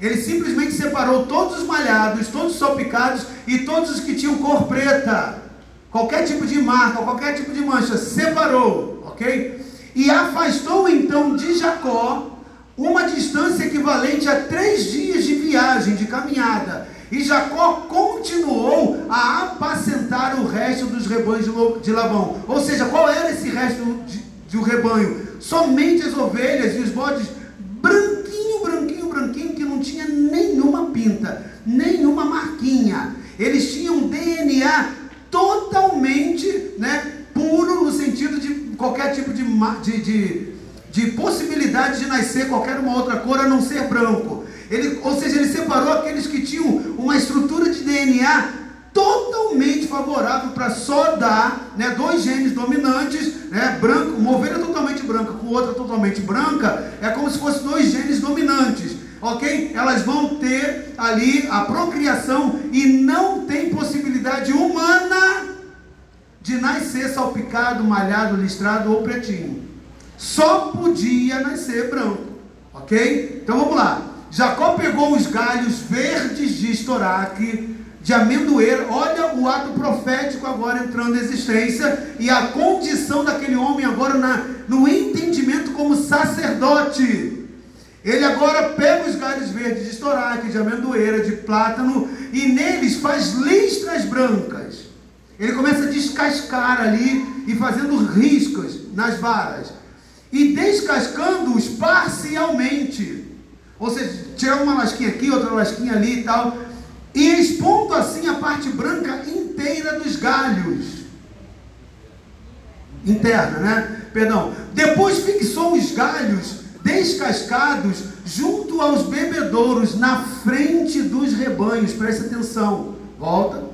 Speaker 1: Ele simplesmente separou todos os malhados, todos os salpicados e todos os que tinham cor preta. Qualquer tipo de marca, qualquer tipo de mancha, separou, ok? E afastou então de Jacó uma distância equivalente a três dias de viagem, de caminhada. E Jacó continuou a apacentar o resto dos rebanhos de Labão. Ou seja, qual era esse resto de, de um rebanho? Somente as ovelhas e os bodes branquinho, branquinho, branquinho, que não tinha nenhuma pinta, nenhuma marquinha. Eles tinham DNA totalmente né, puro no sentido de qualquer tipo de, de, de, de possibilidade de nascer qualquer uma outra cor a não ser branco. Ele, ou seja, ele separou aqueles que tinham uma estrutura de DNA totalmente favorável para só dar né, dois genes dominantes, né, branco, uma ovelha totalmente branca com outra totalmente branca, é como se fossem dois genes dominantes, ok? Elas vão ter ali a procriação e não tem possibilidade humana de nascer salpicado, malhado, listrado ou pretinho. Só podia nascer branco, ok? Então vamos lá. Jacó pegou os galhos verdes de estoraque, de amendoeira. Olha o ato profético agora entrando em existência e a condição daquele homem agora na, no entendimento como sacerdote. Ele agora pega os galhos verdes de estoraque, de amendoeira, de plátano e neles faz listras brancas. Ele começa a descascar ali e fazendo riscas nas varas e descascando-os parcialmente. Ou seja, tirar uma lasquinha aqui, outra lasquinha ali e tal, e expondo assim a parte branca inteira dos galhos. Interna, né? Perdão. Depois fixou os galhos descascados junto aos bebedouros na frente dos rebanhos. Preste atenção. Volta.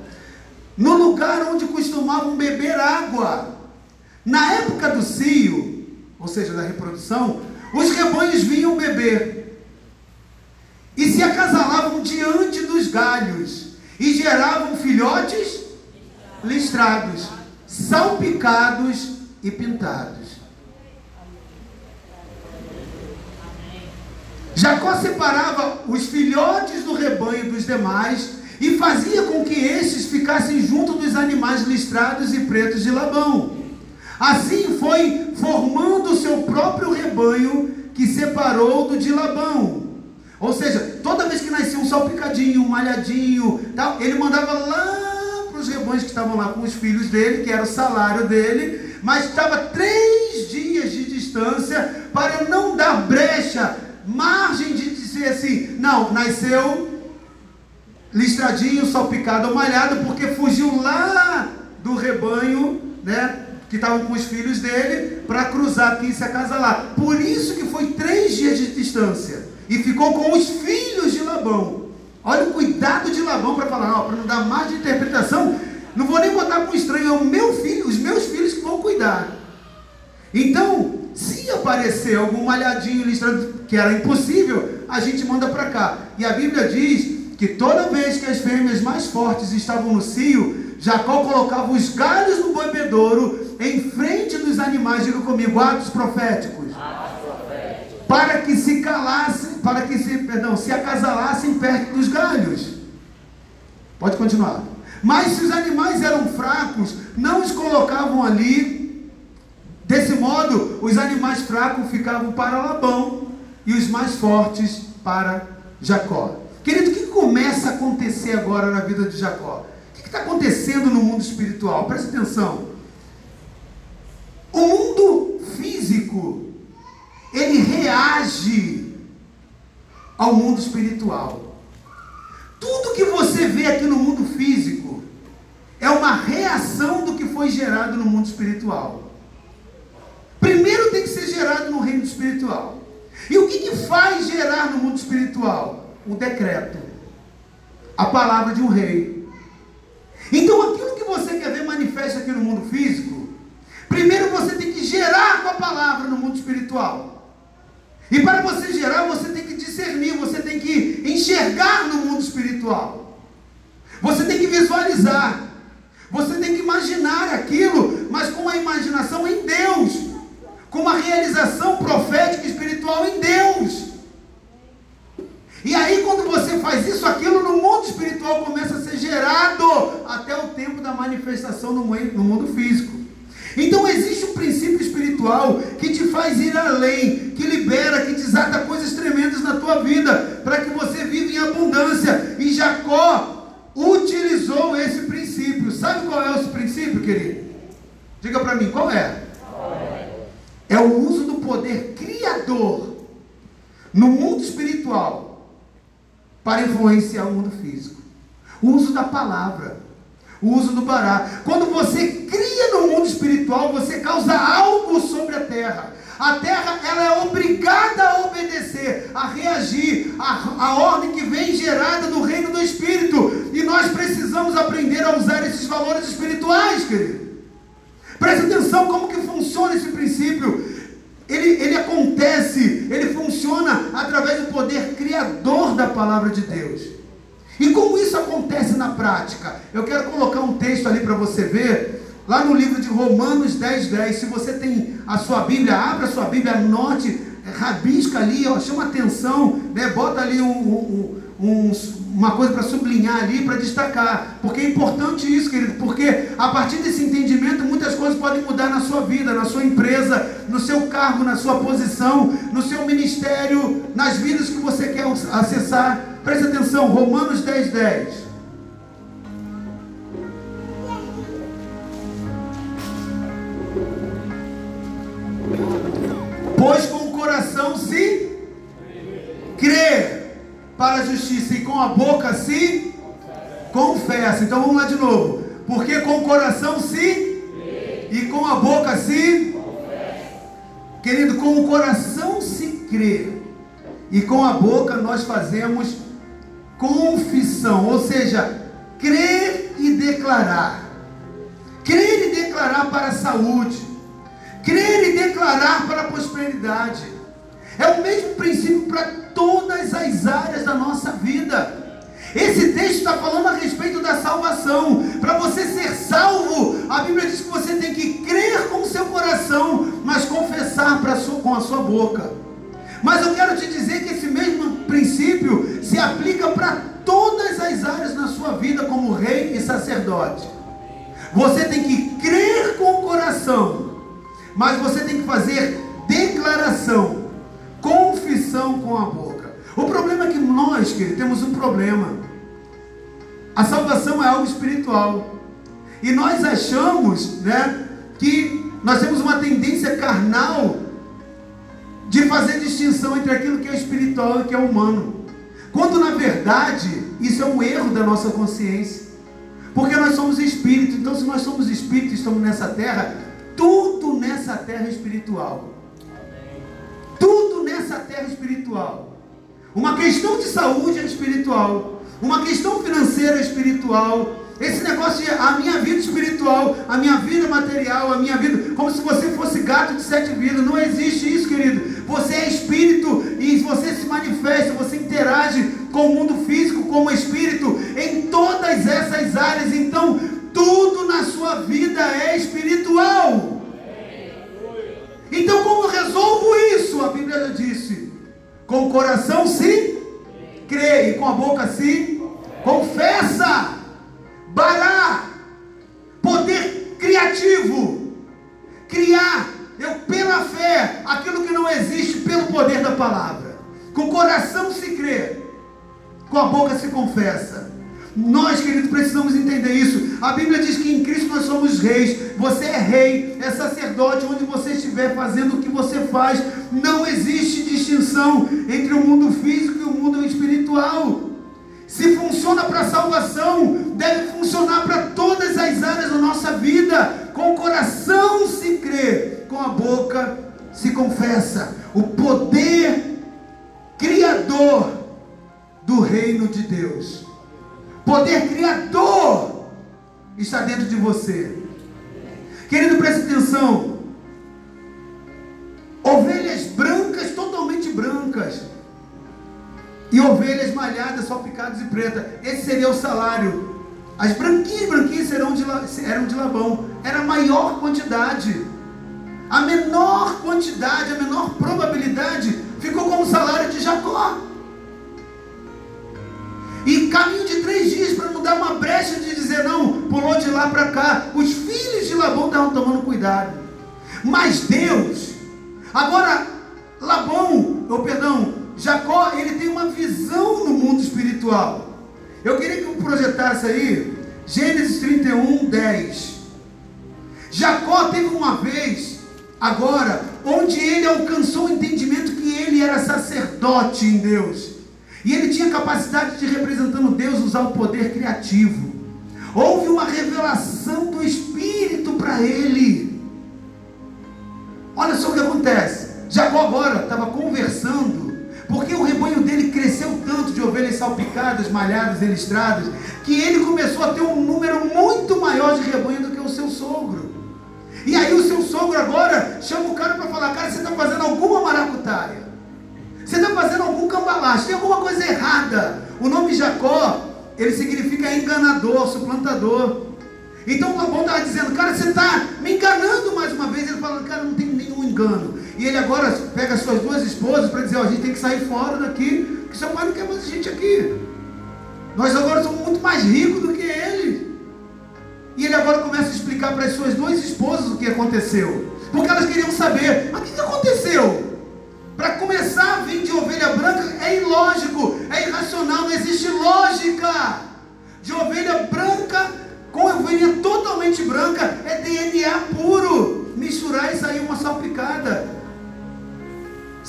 Speaker 1: No lugar onde costumavam beber água. Na época do cio, ou seja, da reprodução, os rebanhos vinham beber e se acasalavam diante dos galhos e geravam filhotes listrados, salpicados e pintados. Jacó separava os filhotes do rebanho dos demais e fazia com que estes ficassem junto dos animais listrados e pretos de Labão. Assim foi formando o seu próprio rebanho que separou do de Labão. Ou seja, toda vez que nascia um salpicadinho, um malhadinho, tal, ele mandava lá para os rebanhos que estavam lá com os filhos dele, que era o salário dele, mas estava três dias de distância para não dar brecha, margem de dizer assim, não, nasceu listradinho, salpicado ou malhado, porque fugiu lá do rebanho, né? Que estavam com os filhos dele, para cruzar aqui e se acasalar. Por isso que foi três dias de distância e ficou com os filhos de Labão. Olha o cuidado de Labão para falar, para não dar mais de interpretação, não vou nem botar o estranho, é o meu filho, os meus filhos que vão cuidar. Então, se aparecer algum malhadinho listrando, que era impossível, a gente manda para cá. E a Bíblia diz que toda vez que as fêmeas mais fortes estavam no cio, Jacó colocava os galhos no bebedouro em frente dos animais, diga comigo, atos proféticos. Proféticos. Para que se calassem para que se, perdão, se acasalassem perto dos galhos. Pode continuar. Mas se os animais eram fracos, não os colocavam ali. Desse modo, os animais fracos ficavam para Labão e os mais fortes para Jacó. Querido, o que começa a acontecer agora na vida de Jacó? O que está acontecendo no mundo espiritual? Preste atenção. O mundo físico, ele reage ao mundo espiritual. Tudo que você vê aqui no mundo físico é uma reação do que foi gerado no mundo espiritual. Primeiro tem que ser gerado no reino espiritual. E o que, que faz gerar no mundo espiritual? O decreto, a palavra de um rei. Então aquilo que você quer ver manifesto aqui no mundo físico, primeiro você tem que gerar com a palavra no mundo espiritual. E para você gerar, você tem que discernir, você tem que enxergar no mundo espiritual. Você tem que visualizar. Você tem que imaginar aquilo, mas com a imaginação em Deus. Com uma realização profética e espiritual em Deus. E aí, quando você faz isso, aquilo no mundo espiritual começa a ser gerado até o tempo da manifestação no mundo físico. Então existe um princípio espiritual que te faz ir além, que libera, que desata coisas tremendas na tua vida, para que você viva em abundância. E Jacó utilizou esse princípio. Sabe qual é esse princípio, querido? Diga para mim, qual é? É o uso do poder criador no mundo espiritual para influenciar o mundo físico. O uso da palavra o uso do bará. Quando você cria no mundo espiritual, você causa algo sobre a terra. A terra ela é obrigada a obedecer, a reagir à, à ordem que vem gerada do reino do Espírito. E nós precisamos aprender a usar esses valores espirituais, querido. Preste atenção como que funciona esse princípio. Ele, ele acontece, ele funciona através do poder criador da palavra de Deus. E como isso acontece na prática? Eu quero colocar um texto ali para você ver, lá no livro de Romanos 10, 10. Se você tem a sua Bíblia, abra a sua Bíblia, anote, rabisca ali, ó, chama atenção, né? bota ali um, um, um uma coisa para sublinhar ali, para destacar. Porque é importante isso, querido, porque a partir desse entendimento muitas coisas podem mudar na sua vida, na sua empresa, no seu cargo, na sua posição, no seu ministério, nas vidas que você quer acessar. Preste atenção, Romanos 10, 10. Pois com o coração se crê para a justiça e com a boca se confessa. Então vamos lá de novo. Porque com o coração se e com a boca se Querido, com o coração se crê e com a boca nós fazemos confissão, ou seja, crer e declarar. Crer e declarar para a saúde. Crer e declarar para a prosperidade. É o mesmo princípio para todas as áreas da nossa vida. Esse texto está falando a respeito da salvação. Para você ser salvo, a Bíblia diz que você tem que crer com o seu coração, mas confessar sua, com a sua boca. Mas eu quero te dizer que esse mesmo princípio se aplica para todas as áreas na sua vida, como rei e sacerdote. Você tem que crer com o coração, mas você tem que fazer declaração confissão com a boca. O problema é que nós, querido, temos um problema. A salvação é algo espiritual. E nós achamos, né, que nós temos uma tendência carnal de fazer distinção entre aquilo que é espiritual e que é humano. Quando na verdade isso é um erro da nossa consciência. Porque nós somos espírito, então se nós somos espírito e estamos nessa terra, tudo nessa terra é espiritual nessa terra espiritual. Uma questão de saúde é espiritual. Uma questão financeira é espiritual. Esse negócio de a minha vida espiritual, a minha vida material, a minha vida, como se você fosse gato de sete vidas. Não existe isso, querido. Você é espírito e você se manifesta, você interage com o mundo físico como espírito em todas essas áreas. Então, tudo na sua vida é espiritual. Então, como resolvo isso? A Bíblia já disse: com o coração se crê, e com a boca se confessa. Bará, poder criativo, criar, eu pela fé, aquilo que não existe pelo poder da palavra. Com o coração se crê, com a boca se confessa. Nós, queridos, precisamos entender isso. A Bíblia diz que em Cristo nós somos reis. Você é rei, é sacerdote, onde você estiver fazendo o que você faz. Não existe distinção entre o mundo físico e o mundo espiritual. Se funciona para salvação, deve funcionar para todas as áreas da nossa vida. Com o coração se crê, com a boca se confessa. O poder criador do reino de Deus poder criador está dentro de você. Querido, preste atenção. Ovelhas brancas, totalmente brancas. E ovelhas malhadas, salpicadas e pretas. Esse seria o salário. As branquinhas, branquinhas serão de, eram de Labão. Era a maior quantidade. A menor quantidade, a menor probabilidade ficou como salário de Jacó. E caminho de três dias para não dar uma brecha de dizer não, pulou de lá para cá. Os filhos de Labão estavam tomando cuidado. Mas Deus, agora Labão, ou perdão, Jacó, ele tem uma visão no mundo espiritual. Eu queria que eu projetasse aí Gênesis 31, 10. Jacó teve uma vez, agora, onde ele alcançou o entendimento que ele era sacerdote em Deus. E ele tinha capacidade de, representando Deus, usar o poder criativo. Houve uma revelação do Espírito para ele. Olha só o que acontece. Jacó agora estava conversando, porque o rebanho dele cresceu tanto de ovelhas salpicadas, malhadas listradas, que ele começou a ter um número muito maior de rebanho do que o seu sogro. E aí o seu sogro agora chama o cara para falar, cara, você está fazendo alguma maracutaia. Você está fazendo algum cambalacho, tem alguma coisa errada. O nome Jacó, ele significa enganador, suplantador. Então Labão estava dizendo, cara, você está me enganando mais uma vez. Ele fala, cara, não tem nenhum engano. E ele agora pega as suas duas esposas para dizer, ó, a gente tem que sair fora daqui, porque seu pai não quer mais a gente aqui. Nós agora somos muito mais ricos do que ele. E ele agora começa a explicar para as suas duas esposas o que aconteceu. Porque elas queriam saber, mas o que aconteceu? Para começar a vir de ovelha branca é ilógico, é irracional, não existe lógica. De ovelha branca com ovelha totalmente branca é DNA puro. Misturar e sair uma salpicada.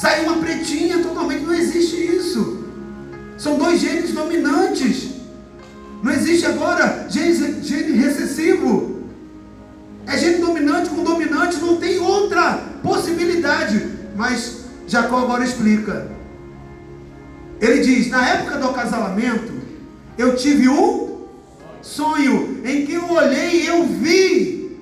Speaker 1: Sair uma pretinha totalmente, não existe isso. São dois genes dominantes. Não existe agora gene, gene recessivo. É gene dominante com dominante, não tem outra possibilidade. Mas Jacó agora explica. Ele diz: na época do acasalamento, eu tive um sonho em que eu olhei e eu vi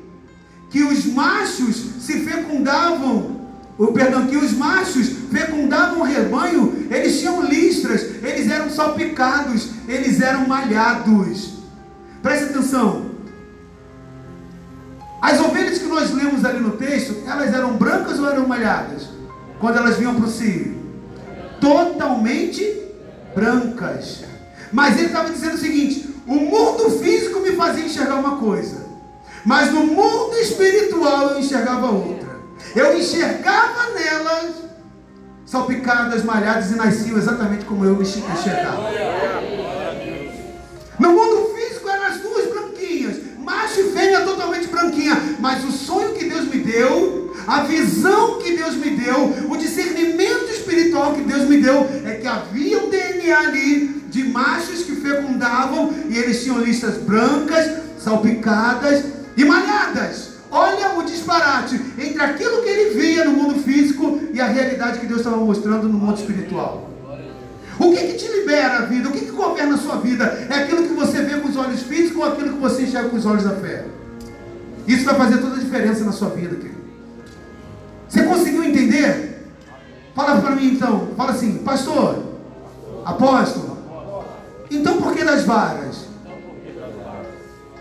Speaker 1: que os machos se fecundavam, o perdão, que os machos fecundavam o rebanho, eles tinham listras, eles eram salpicados, eles eram malhados. Preste atenção. As ovelhas que nós lemos ali no texto, elas eram brancas ou eram malhadas? quando elas vinham para o Sírio? Totalmente brancas. Mas ele estava dizendo o seguinte: o mundo físico me fazia enxergar uma coisa, mas no mundo espiritual eu enxergava outra. Eu enxergava nelas salpicadas, malhadas e nasciam exatamente como eu me enxergava. No mundo físico eram as duas branquinhas, macho e fêmea totalmente branquinha, mas o sonho que Deus me deu a visão que Deus me deu, o discernimento espiritual que Deus me deu, é que havia um DNA ali de machos que fecundavam e eles tinham listas brancas, salpicadas e malhadas. Disparate entre aquilo que ele via no mundo físico e a realidade que Deus estava mostrando no mundo espiritual. O que, que te libera a vida? O que, que governa a sua vida? É aquilo que você vê com os olhos físicos ou aquilo que você enxerga com os olhos da fé? Isso vai fazer toda a diferença na sua vida, querido. Você conseguiu entender? Fala para mim então. Fala assim, pastor, apóstolo. Então por que das varas?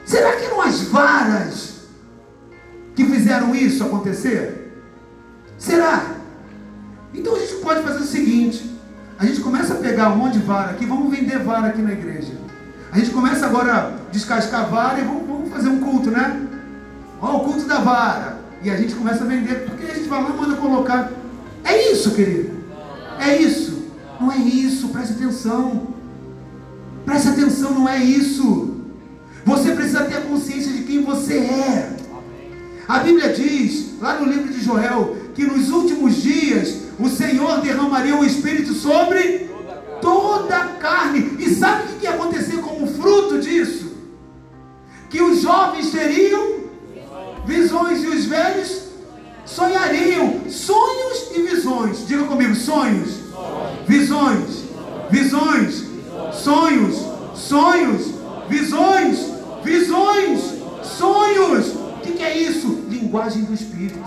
Speaker 1: Será que eram as varas que fizeram isso acontecer? Será? Então a gente pode fazer o seguinte: a gente começa a pegar um monte de vara aqui, vamos vender vara aqui na igreja. A gente começa agora a descascar vara e vamos, vamos fazer um culto, né? Ó, o culto da vara. E a gente começa a vender, porque a gente vai lá e manda colocar. É isso, querido. É isso. Não é isso, preste atenção. Preste atenção, não é isso. Você precisa ter a consciência de quem você é. A Bíblia diz, lá no livro de Joel, que nos últimos dias o Senhor derramaria o Espírito sobre toda a carne. E sabe o que ia acontecer como fruto disso? Que os jovens teriam visões e os velhos sonhariam. Sonhos e visões. Diga comigo: sonhos, visões, visões, sonhos, sonhos, visões, visões, sonhos. Que, que é isso? Linguagem do Espírito.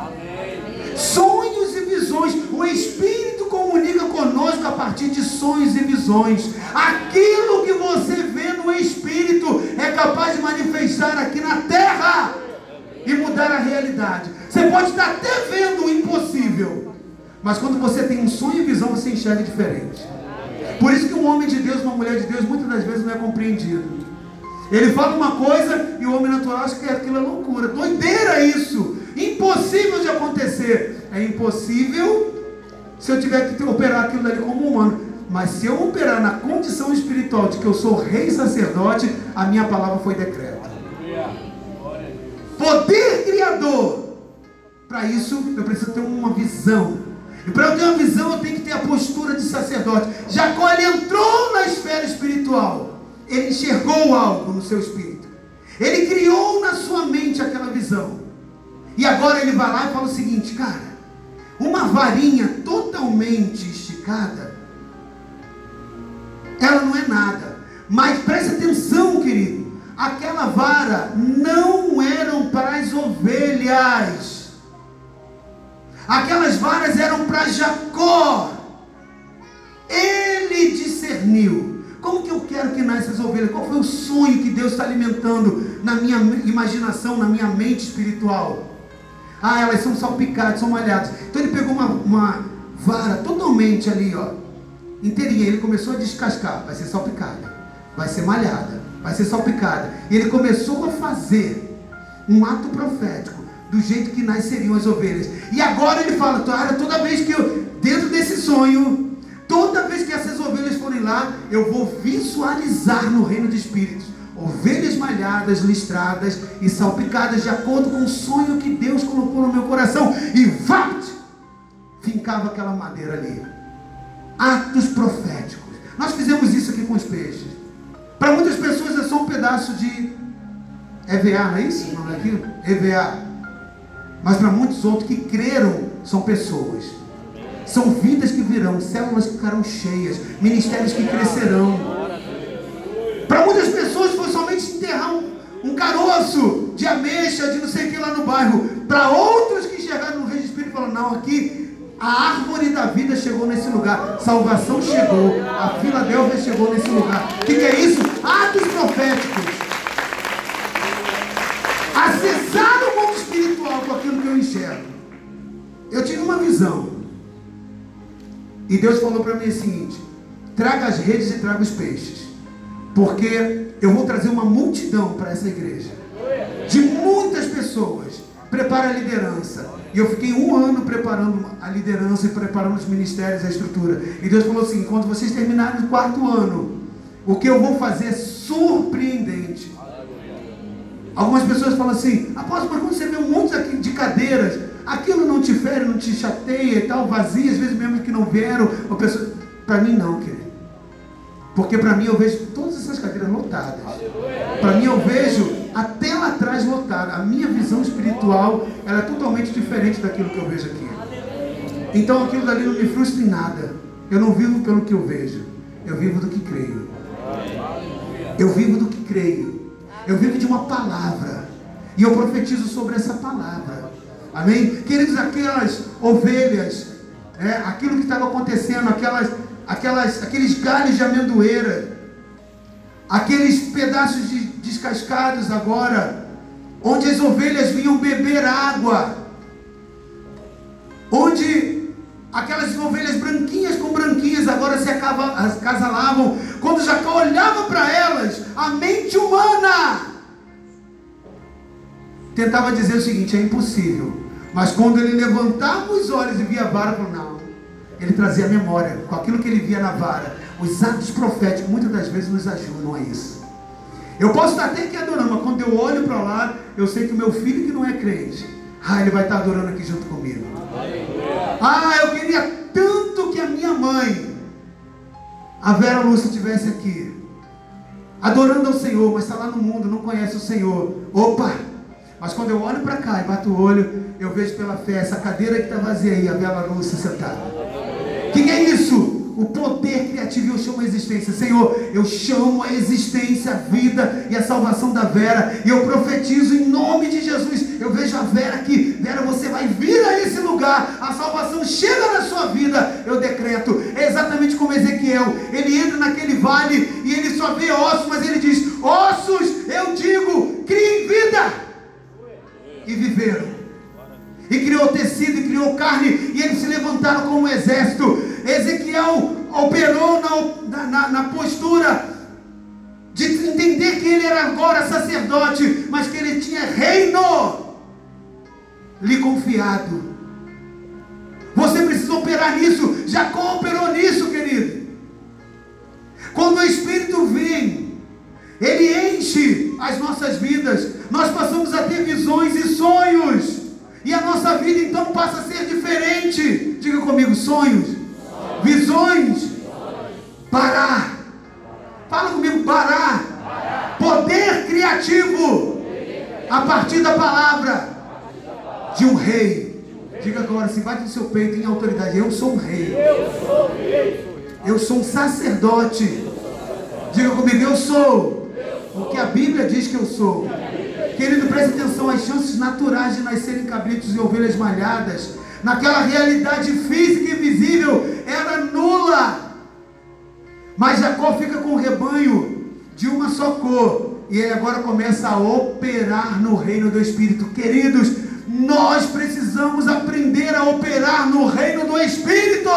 Speaker 1: Sonhos e visões. O Espírito comunica conosco a partir de sonhos e visões. Aquilo que você vê no Espírito é capaz de manifestar aqui na terra e mudar a realidade. Você pode estar até vendo o impossível, mas quando você tem um sonho e visão, você enxerga diferente. Por isso que um homem de Deus, uma mulher de Deus, muitas das vezes não é compreendido. Ele fala uma coisa e o homem natural acha que aquilo é loucura. Doideira isso! Impossível de acontecer. É impossível se eu tiver que operar aquilo ali como humano. Mas se eu operar na condição espiritual de que eu sou rei sacerdote, a minha palavra foi decreto poder criador. Para isso, eu preciso ter uma visão. E para eu ter uma visão, eu tenho que ter a postura de sacerdote. Jacó ele entrou na esfera espiritual. Ele enxergou algo no seu espírito. Ele criou na sua mente aquela visão. E agora ele vai lá e fala o seguinte, cara, uma varinha totalmente esticada ela não é nada. Mas preste atenção, querido. Aquela vara não eram para as ovelhas. Aquelas varas eram para Jacó. Ele discerniu. Como que eu quero que nasça as ovelhas? Qual foi o sonho que Deus está alimentando na minha imaginação, na minha mente espiritual? Ah, elas são salpicadas, são malhadas. Então ele pegou uma, uma vara totalmente ali, ó, inteirinha. Ele começou a descascar. Vai ser salpicada, vai ser malhada, vai ser salpicada. E ele começou a fazer um ato profético do jeito que nasceriam as ovelhas. E agora ele fala, toda vez que eu, dentro desse sonho, toda vez que essas ovelhas forem lá, eu vou visualizar no reino de espíritos ovelhas malhadas, listradas e salpicadas de acordo com o sonho que Deus colocou no meu coração. E vapt! Fincava aquela madeira ali. Atos proféticos. Nós fizemos isso aqui com os peixes. Para muitas pessoas é só um pedaço de EVA, não é isso? Não é aquilo? EVA. Mas para muitos outros que creram, são pessoas. São vidas que virão, células que ficarão cheias, ministérios que crescerão. Para muitas pessoas foi somente enterrar um, um caroço de ameixa, de não sei o que lá no bairro. Para outros que enxergaram no Rei de Espírito falaram, não, aqui a árvore da vida chegou nesse lugar. Salvação chegou. A Filadélfia chegou nesse lugar. O que, que é isso? Atos proféticos. Acessar o mundo espiritual com aquilo que eu enxergo. Eu tive uma visão. E Deus falou para mim o seguinte: traga as redes e traga os peixes. Porque eu vou trazer uma multidão para essa igreja. De muitas pessoas. Prepara a liderança. E eu fiquei um ano preparando a liderança e preparando os ministérios, a estrutura. E Deus falou assim: quando vocês terminarem o quarto ano, o que eu vou fazer é surpreendente. Algumas pessoas falam assim: apóstolo, mas quando você vê um monte de cadeiras, aquilo não te fere, não te chateia e tal, vazia, às vezes mesmo que não vieram, para mim não, querido. Porque para mim eu vejo todas essas cadeiras lotadas. Para mim eu vejo até lá atrás lotada. A minha visão espiritual ela é totalmente diferente daquilo que eu vejo aqui. Então aquilo dali não me frustra em nada. Eu não vivo pelo que eu vejo. Eu vivo do que creio. Eu vivo do que creio. Eu vivo de uma palavra. E eu profetizo sobre essa palavra. Amém? Queridos, aquelas ovelhas, é, aquilo que estava acontecendo, aquelas aquelas, aqueles galhos de amendoeira, aqueles pedaços de descascados agora, onde as ovelhas vinham beber água, onde aquelas ovelhas branquinhas com branquinhas agora se acasalavam, quando Jacó olhava para elas, a mente humana tentava dizer o seguinte: é impossível. Mas quando ele levantava os olhos e via a vara, falou: não, ele trazia memória com aquilo que ele via na vara. Os atos proféticos muitas das vezes nos ajudam a isso. Eu posso estar até aqui adorando, mas quando eu olho para lá, eu sei que o meu filho que não é crente, ah, ele vai estar adorando aqui junto comigo. Ah, eu queria tanto que a minha mãe, a Vera Lúcia, estivesse aqui, adorando ao Senhor, mas está lá no mundo, não conhece o Senhor. Opa! Mas quando eu olho para cá e bato o olho, eu vejo pela fé essa cadeira que está vazia aí, a Vera Lúcia sentada. O que, que é isso? o poder criativo eu chamo a existência. Senhor, eu chamo a existência, a vida e a salvação da Vera. E eu profetizo em nome de Jesus. Eu vejo a Vera aqui. Vera, você vai vir a esse lugar. A salvação chega na sua vida. Eu decreto. É exatamente como Ezequiel. Ele entra naquele vale e ele só vê ossos, mas ele diz: Ossos, eu digo, criem vida. E viveram e criou tecido, e criou carne, e eles se levantaram como um exército. Ezequiel operou na, na, na postura de entender que ele era agora sacerdote, mas que ele tinha reino lhe confiado. Você precisa operar nisso. Jacó operou nisso, querido. Quando o Espírito vem, ele enche as nossas vidas. Nós passamos a ter visões e sonhos. E a nossa vida então passa a ser diferente. Diga comigo: sonhos, visões, parar. Fala comigo: parar. Poder criativo a partir da palavra de um rei. Diga agora, se bate no seu peito em autoridade. Eu sou um rei. Eu sou um sacerdote Diga comigo, eu sou o que a Bíblia diz que eu sou. Querido, preste atenção, as chances naturais de nascerem cabritos e ovelhas malhadas, naquela realidade física e visível, era nula. Mas Jacó fica com o rebanho de uma só cor, e ele agora começa a operar no reino do Espírito. Queridos, nós precisamos aprender a operar no reino do Espírito.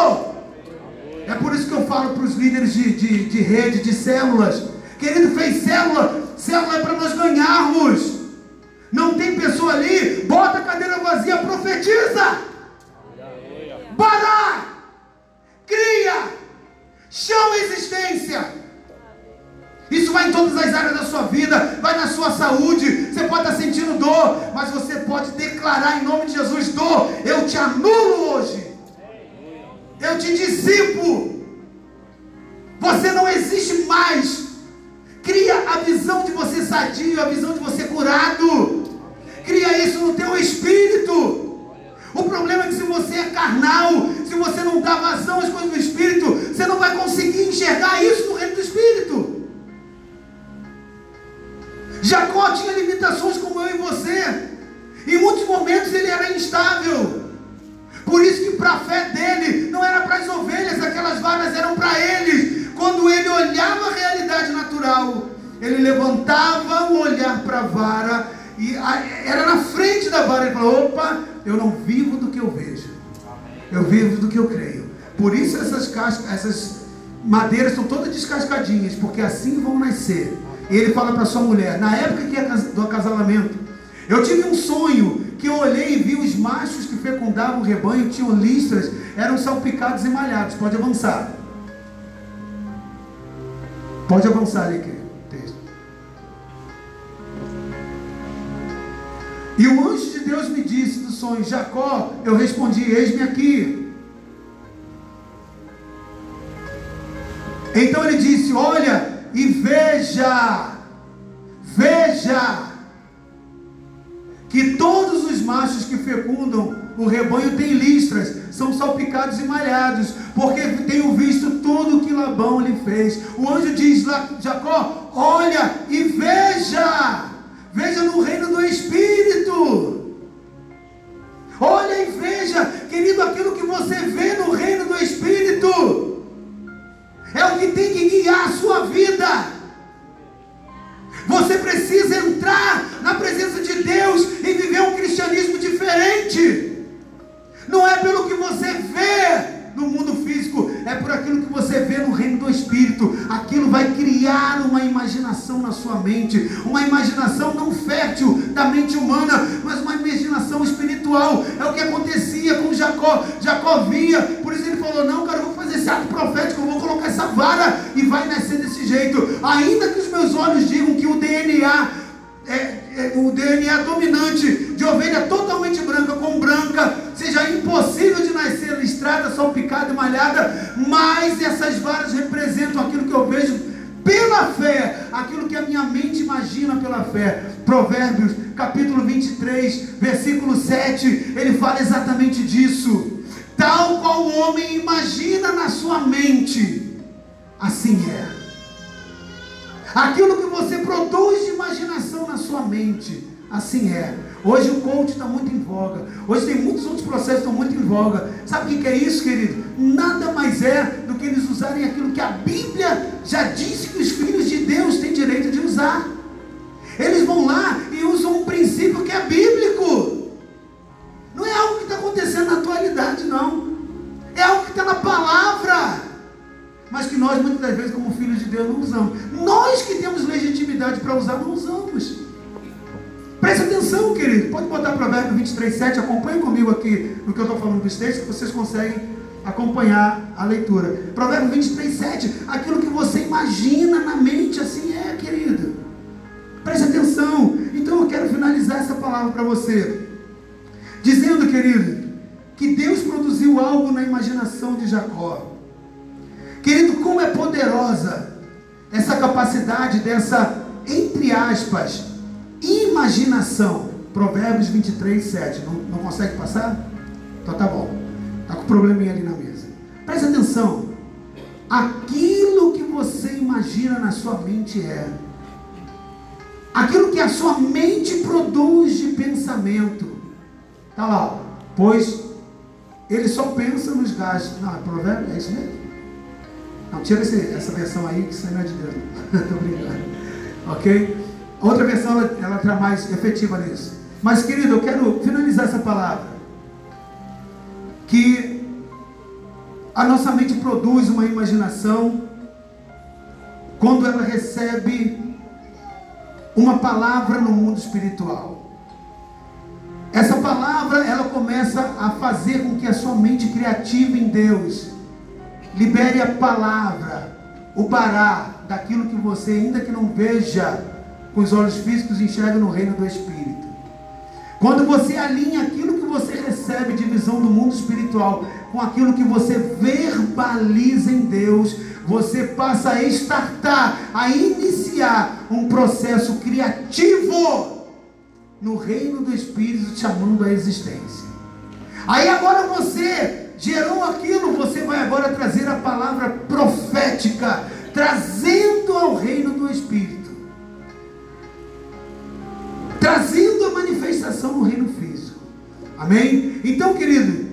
Speaker 1: É por isso que eu falo para os líderes de, de, de rede, de células. Querido, fez célula, célula é para nós ganharmos. Não tem pessoa ali, bota a cadeira vazia, profetiza. Para! Cria! Chama a existência. Isso vai em todas as áreas da sua vida, vai na sua saúde. Você pode estar sentindo dor, mas você pode declarar em nome de Jesus: dor, eu te anulo hoje. Eu te dissipo. Você não existe mais. Cria a visão de você sadio, a visão de você curado. Cria isso no teu espírito. O problema é que se você é carnal, se você não dá vazão às coisas do espírito, você não vai conseguir enxergar isso no reino do espírito. Jacó tinha limitações como eu e você. Em muitos momentos ele era instável. Por isso que para a fé dele não era para as ovelhas, aquelas varas eram para eles. Quando ele olhava a realidade natural, ele levantava o olhar para a vara e era na frente da vara. Ele falou: opa, eu não vivo do que eu vejo. Eu vivo do que eu creio. Por isso essas cascas, essas madeiras estão todas descascadinhas, porque assim vão nascer. E ele fala para sua mulher, na época que é do acasalamento, eu tive um sonho que eu olhei e vi os machos que fecundavam o rebanho, tinham listras, eram salpicados e malhados. Pode avançar. Pode avançar ali, E o anjo de Deus me disse do sonho, Jacó, eu respondi, eis-me aqui. Então ele disse, olha e veja, veja, que todos os machos que fecundam o rebanho têm listras, são salpicados e malhados, porque tenho visto tudo que Labão lhe fez. O anjo diz Jacó, olha e veja. Veja no reino do Espírito. Olha e veja, querido, aquilo que você vê no reino do Espírito é o que tem que guiar a sua vida. Você precisa entrar na presença de Deus e viver um cristianismo diferente. Não é pelo que você vê, no mundo físico, é por aquilo que você vê no reino do Espírito. Aquilo vai criar uma imaginação na sua mente, uma imaginação não fértil da mente humana, mas uma imaginação espiritual. É o que acontecia com Jacó. Jacó via, por isso ele falou: Não, cara, eu vou fazer esse ato profético, eu vou colocar essa vara e vai nascer desse jeito. Ainda que os meus olhos digam que o DNA é, é, o DNA dominante de ovelha totalmente branca com branca, seja impossível de nascer listrada, salpicada e malhada, mas essas varas representam aquilo que eu vejo pela fé, aquilo que a minha mente imagina pela fé. Provérbios, capítulo 23, versículo 7, ele fala exatamente disso. Tal qual o homem imagina na sua mente, assim é. Aquilo que você produz de imaginação na sua mente, assim é. Hoje o coach está muito em voga. Hoje tem muitos outros processos que estão muito em voga. Sabe o que é isso, querido? Nada mais é do que eles usarem aquilo que a Bíblia já disse que os filhos de Deus têm direito de usar. Eles vão lá e usam um princípio que é bíblico. Não é algo que está acontecendo na atualidade, não. É algo que está na palavra. Mas que nós, muitas das vezes, como filhos de Deus, não usamos. Nós que temos legitimidade para usar, não usamos. Preste atenção, querido. Pode botar Provérbio 23, 7. Acompanhe comigo aqui no que eu estou falando dos textos, que vocês conseguem acompanhar a leitura. Provérbio 23, 7. Aquilo que você imagina na mente, assim é, querido. Preste atenção. Então eu quero finalizar essa palavra para você. Dizendo, querido, que Deus produziu algo na imaginação de Jacó. Querido, como é poderosa essa capacidade dessa, entre aspas, imaginação. Provérbios 23, 7. Não, não consegue passar? Então tá bom. Está com probleminha ali na mesa. Preste atenção. Aquilo que você imagina na sua mente é. Aquilo que a sua mente produz de pensamento. Está lá, pois ele só pensa nos gastos. Não, é provérbio? É isso mesmo? Não, tira esse, essa versão aí que isso não é de Deus. Estou brincando. Ok? Outra versão ela, ela está mais efetiva nisso. Mas, querido, eu quero finalizar essa palavra. Que a nossa mente produz uma imaginação quando ela recebe uma palavra no mundo espiritual. Essa palavra, ela começa a fazer com que a sua mente criativa em Deus libere a palavra, o bará, daquilo que você, ainda que não veja com os olhos físicos, enxerga no reino do Espírito. Quando você alinha aquilo que você recebe de visão do mundo espiritual com aquilo que você verbaliza em Deus, você passa a estartar, a iniciar um processo criativo no reino do Espírito, chamando a existência. Aí agora você gerou aquilo, você vai agora trazer a palavra profética, trazendo ao reino do Espírito, trazendo a manifestação no reino físico. Amém? Então, querido,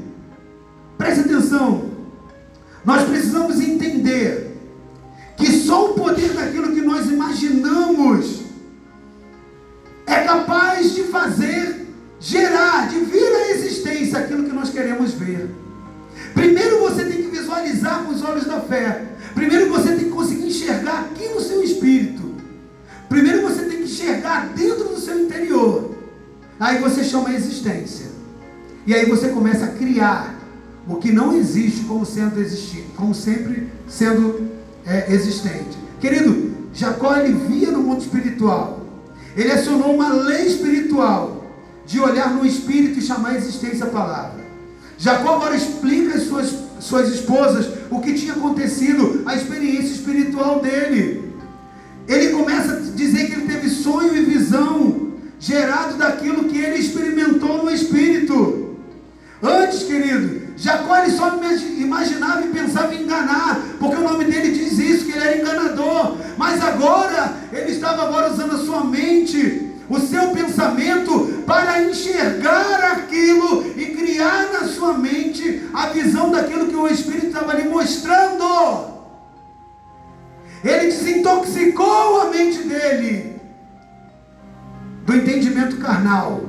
Speaker 1: preste atenção. Nós precisamos entender que só o poder daquilo que nós imaginamos é capaz de fazer, gerar, de vir à existência aquilo que nós queremos ver. Primeiro você tem que visualizar com os olhos da fé. Primeiro você tem que conseguir enxergar aqui no seu espírito. Primeiro você tem que enxergar dentro do seu interior. Aí você chama a existência. E aí você começa a criar o que não existe como sendo existindo, como sempre sendo é, existente. Querido, Jacó ele via no mundo espiritual ele acionou uma lei espiritual de olhar no espírito e chamar a existência a palavra. Jacó agora explica às suas, suas esposas o que tinha acontecido, a experiência espiritual dele. Ele começa a dizer que ele teve sonho e visão gerado daquilo que ele experimentou no espírito. Antes, querido, Jacó ele só imaginava e pensava em enganar, porque o nome dele diz isso, que ele era enganador. Mas agora, ele estava agora usando a sua mente, o seu pensamento, para enxergar aquilo e criar na sua mente a visão daquilo que o Espírito estava lhe mostrando. Ele desintoxicou a mente dele do entendimento carnal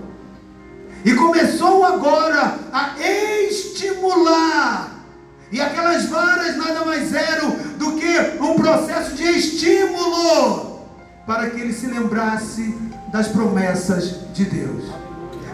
Speaker 1: e começou agora a estimular. E aquelas varas nada mais eram do que um processo de estímulo para que ele se lembrasse das promessas de Deus.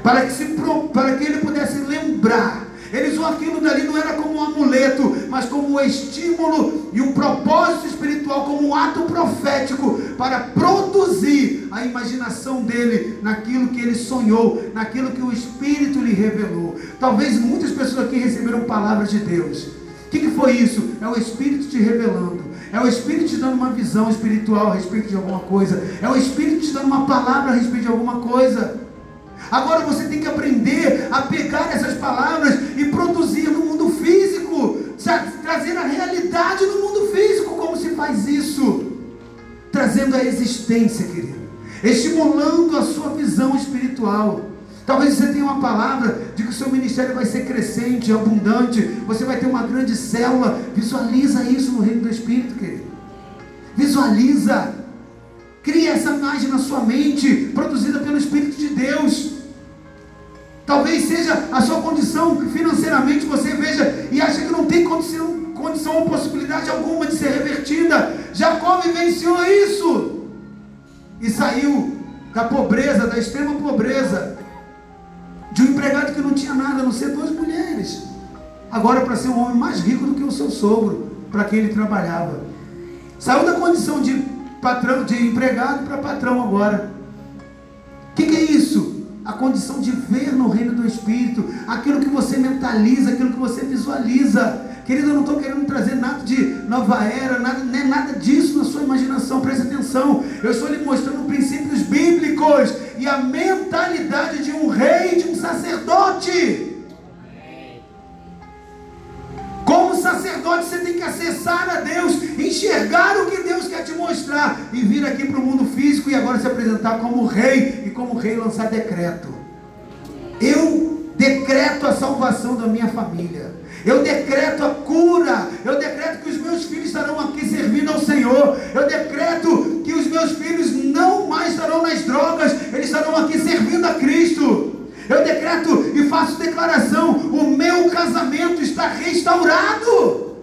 Speaker 1: Para que, se, para que ele pudesse lembrar eles viam aquilo dali não era como um amuleto, mas como um estímulo e um propósito espiritual, como um ato profético para produzir a imaginação dele naquilo que ele sonhou, naquilo que o Espírito lhe revelou. Talvez muitas pessoas aqui receberam palavras de Deus. O que, que foi isso? É o Espírito te revelando. É o Espírito te dando uma visão espiritual a respeito de alguma coisa. É o Espírito te dando uma palavra a respeito de alguma coisa. Agora você tem que aprender a pegar essas palavras e produzir no mundo físico, trazer a realidade no mundo físico. Como se faz isso? Trazendo a existência, querido, estimulando a sua visão espiritual. Talvez você tenha uma palavra de que o seu ministério vai ser crescente, abundante, você vai ter uma grande célula. Visualiza isso no reino do Espírito, querido. Visualiza. Cria essa imagem na sua mente, produzida pelo Espírito de Deus. Talvez seja a sua condição financeiramente, você veja e acha que não tem condição, condição ou possibilidade alguma de ser revertida. Jacó vivenciou isso e saiu da pobreza, da extrema pobreza, de um empregado que não tinha nada, a não ser duas mulheres. Agora para ser um homem mais rico do que o seu sogro, para quem ele trabalhava. Saiu da condição de patrão, de empregado para patrão agora. O que, que é isso? a condição de ver no reino do Espírito, aquilo que você mentaliza, aquilo que você visualiza. Querido, eu não estou querendo trazer nada de nova era, nada, nem nada disso na sua imaginação, preste atenção. Eu estou lhe mostrando princípios bíblicos e a mentalidade de um rei, de um sacerdote. Como sacerdote, você tem que acessar a Deus, enxergar o que Deus quer te mostrar e vir aqui para o mundo físico e agora se apresentar como rei e como rei lançar decreto. Eu decreto a salvação da minha família. Eu decreto a cura. Eu decreto que os meus filhos estarão aqui servindo ao Senhor. Eu decreto que os meus filhos não mais estarão nas drogas. Eles estarão aqui servindo a Cristo. Eu decreto e faço declaração: o meu casamento está restaurado.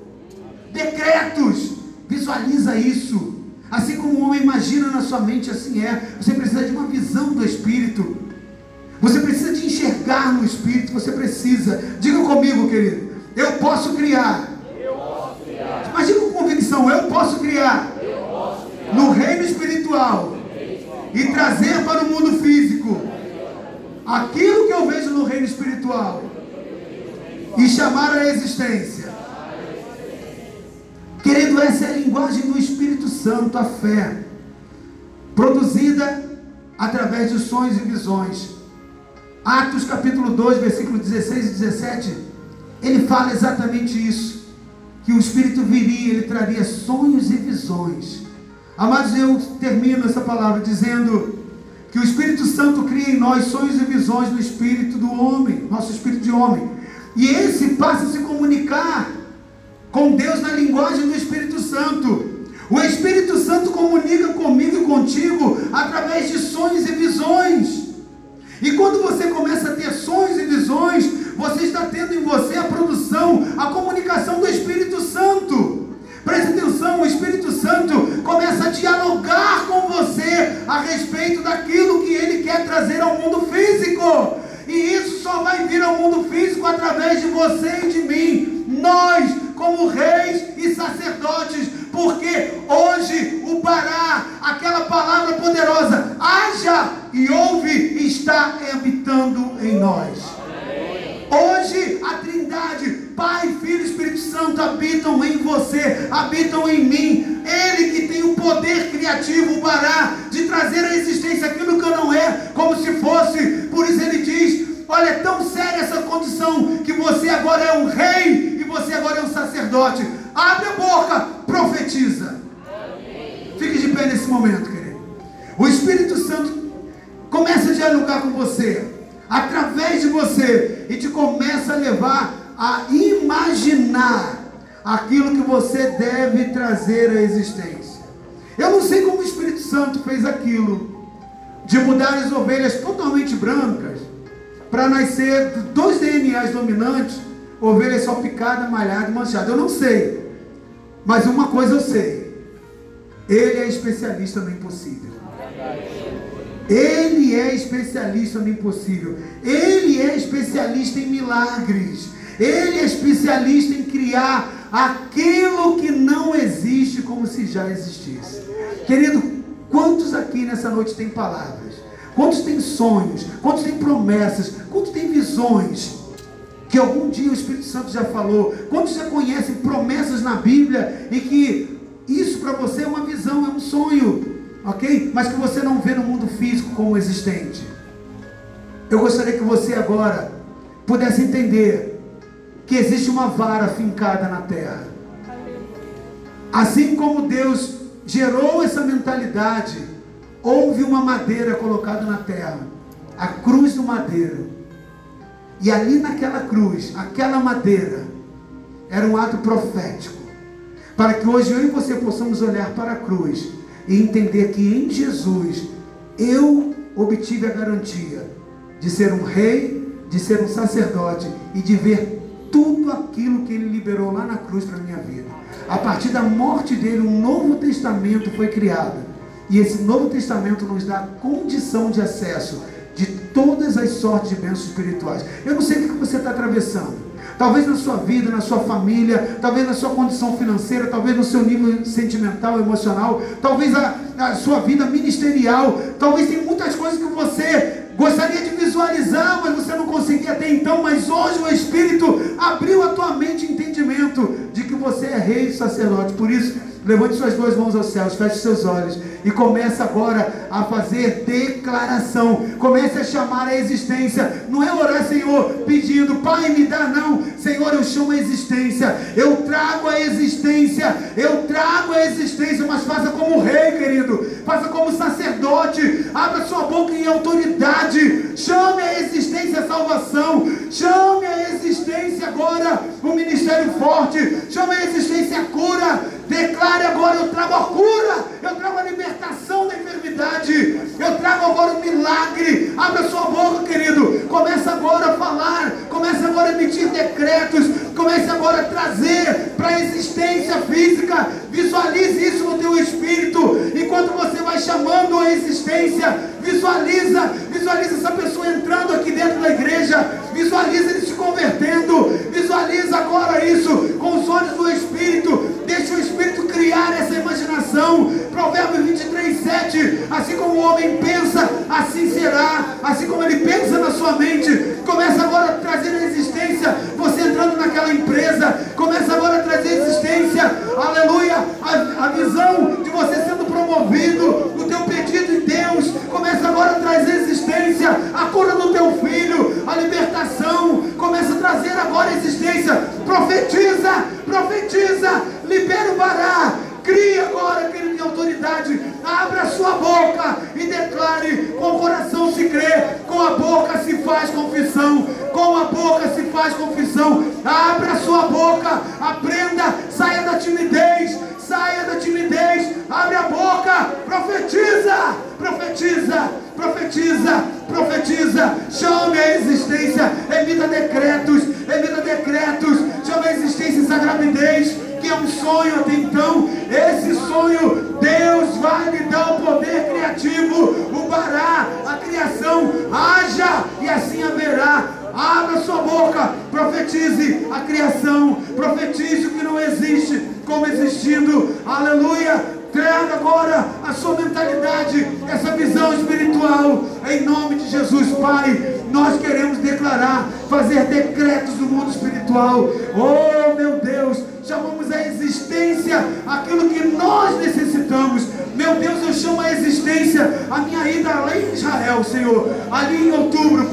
Speaker 1: Decretos. Visualiza isso. Assim como o homem imagina na sua mente, assim é. Você precisa de uma visão do Espírito. Você precisa de enxergar no Espírito. Você precisa. Diga comigo, querido. Eu posso criar. Eu criar. Com convicção: eu posso criar. Eu posso criar. No reino espiritual. E trazer para o mundo físico aquilo que eu vejo no reino espiritual. E chamar a existência. Querido, essa é a linguagem do Espírito Santo, a fé, produzida através de sonhos e visões. Atos capítulo 2, versículo 16 e 17, ele fala exatamente isso: que o Espírito viria, ele traria sonhos e visões. Amados, eu termino essa palavra dizendo que o Espírito Santo cria em nós sonhos e visões no espírito do homem, nosso espírito de homem. E esse passa a se comunicar com Deus na linguagem do Espírito Santo. O Espírito Santo comunica comigo e contigo através de sonhos e visões. E quando você começa a ter sonhos e visões, você está tendo em você a produção, a comunicação do Espírito Santo. Preste atenção, o Espírito Santo começa a dialogar com você a respeito daquilo que ele quer trazer ao mundo físico. E isso só vai vir ao mundo físico através de você e de mim. Nós como reis e sacerdotes, porque hoje o Pará, aquela palavra poderosa, haja e ouve, está habitando em nós. Hoje a Trindade, Pai, Filho e Espírito Santo habitam em você, habitam em mim. Ele que tem o poder criativo, Bará, de trazer à existência aquilo que não é, como se fosse. Por isso ele diz: Olha, é tão séria essa condição que você agora é um rei e você agora é um sacerdote. Abre a boca, profetiza. Fique de pé nesse momento. O Espírito Santo começa a dialogar com você, através de você, e te começa a levar a imaginar aquilo que você deve trazer à existência. Eu não sei como o Espírito Santo fez aquilo, de mudar as ovelhas totalmente brancas para nascer dois DNAs dominantes, ovelha só picada, malhada e manchada. Eu não sei. Mas uma coisa eu sei. Ele é especialista no impossível. Ele é especialista no impossível. Ele é especialista em milagres. Ele é especialista em criar aquilo que não existe como se já existisse. Querido, quantos aqui nessa noite têm palavras? Quantos têm sonhos? Quantos têm promessas? Quantos têm visões? Que algum dia o Espírito Santo já falou. Quantos já conhecem promessas na Bíblia e que isso para você é uma visão, é um sonho, ok? Mas que você não vê no mundo físico como existente. Eu gostaria que você agora pudesse entender que existe uma vara fincada na terra. Assim como Deus gerou essa mentalidade houve uma madeira colocada na terra, a cruz do madeiro. E ali naquela cruz, aquela madeira, era um ato profético. Para que hoje eu e você possamos olhar para a cruz e entender que em Jesus eu obtive a garantia de ser um rei, de ser um sacerdote e de ver tudo aquilo que ele liberou lá na cruz para a minha vida. A partir da morte dele, um novo testamento foi criado e esse Novo Testamento nos dá condição de acesso de todas as sortes de bênçãos espirituais. Eu não sei o que você está atravessando. Talvez na sua vida, na sua família, talvez na sua condição financeira, talvez no seu nível sentimental, emocional, talvez a, a sua vida ministerial, talvez tem muitas coisas que você gostaria de visualizar, mas você não conseguia até então, mas hoje o Espírito abriu a tua mente entendimento de que você é rei e sacerdote. Por isso, Levante suas duas mãos aos céus, feche seus olhos e comece agora a fazer declaração. Comece a chamar a existência. Não é orar, Senhor, pedindo, Pai, me dá, não. Senhor, eu chamo a existência. Eu trago a existência. Eu trago a existência. Mas faça como rei, querido. Faça como sacerdote. Abra sua boca em autoridade. Chame a existência a salvação. Chame a existência agora o ministério forte. Chame a existência a cura. Declare agora: eu trago a cura, eu trago a libertação da enfermidade, eu trago agora o milagre. Abra sua boca, querido. Comece agora a falar, comece agora a emitir decretos, comece agora a trazer para a existência física. Visualize isso no teu espírito, enquanto você vai chamando a existência. Visualiza, visualiza essa pessoa entrando aqui dentro da igreja, visualiza ele se convertendo, visualiza agora isso com os olhos do Espírito, deixa o Espírito criar essa imaginação. Provérbio 23, 7. Assim como o homem pensa, assim será. Assim como ele pensa na sua mente. Começa agora a trazer existência. Você entrando naquela empresa. Começa agora a trazer existência. Aleluia. A, a visão de você sendo promovido. O teu pedido em Deus. Começa agora a trazer existência. A cura do teu filho. A libertação. Começa a trazer agora existência. Profetiza. Profetiza. Libera o bará. Crie agora, querido, em autoridade. Abra a sua boca e declare: com o coração se crê, com a boca se faz confissão. Com a boca se faz confissão. Abra a sua boca, aprenda, saia da timidez, saia da timidez, abre a boca, profetiza, profetiza, profetiza, profetiza, chame a existência, emita decretos, a criação. Haja em outubro,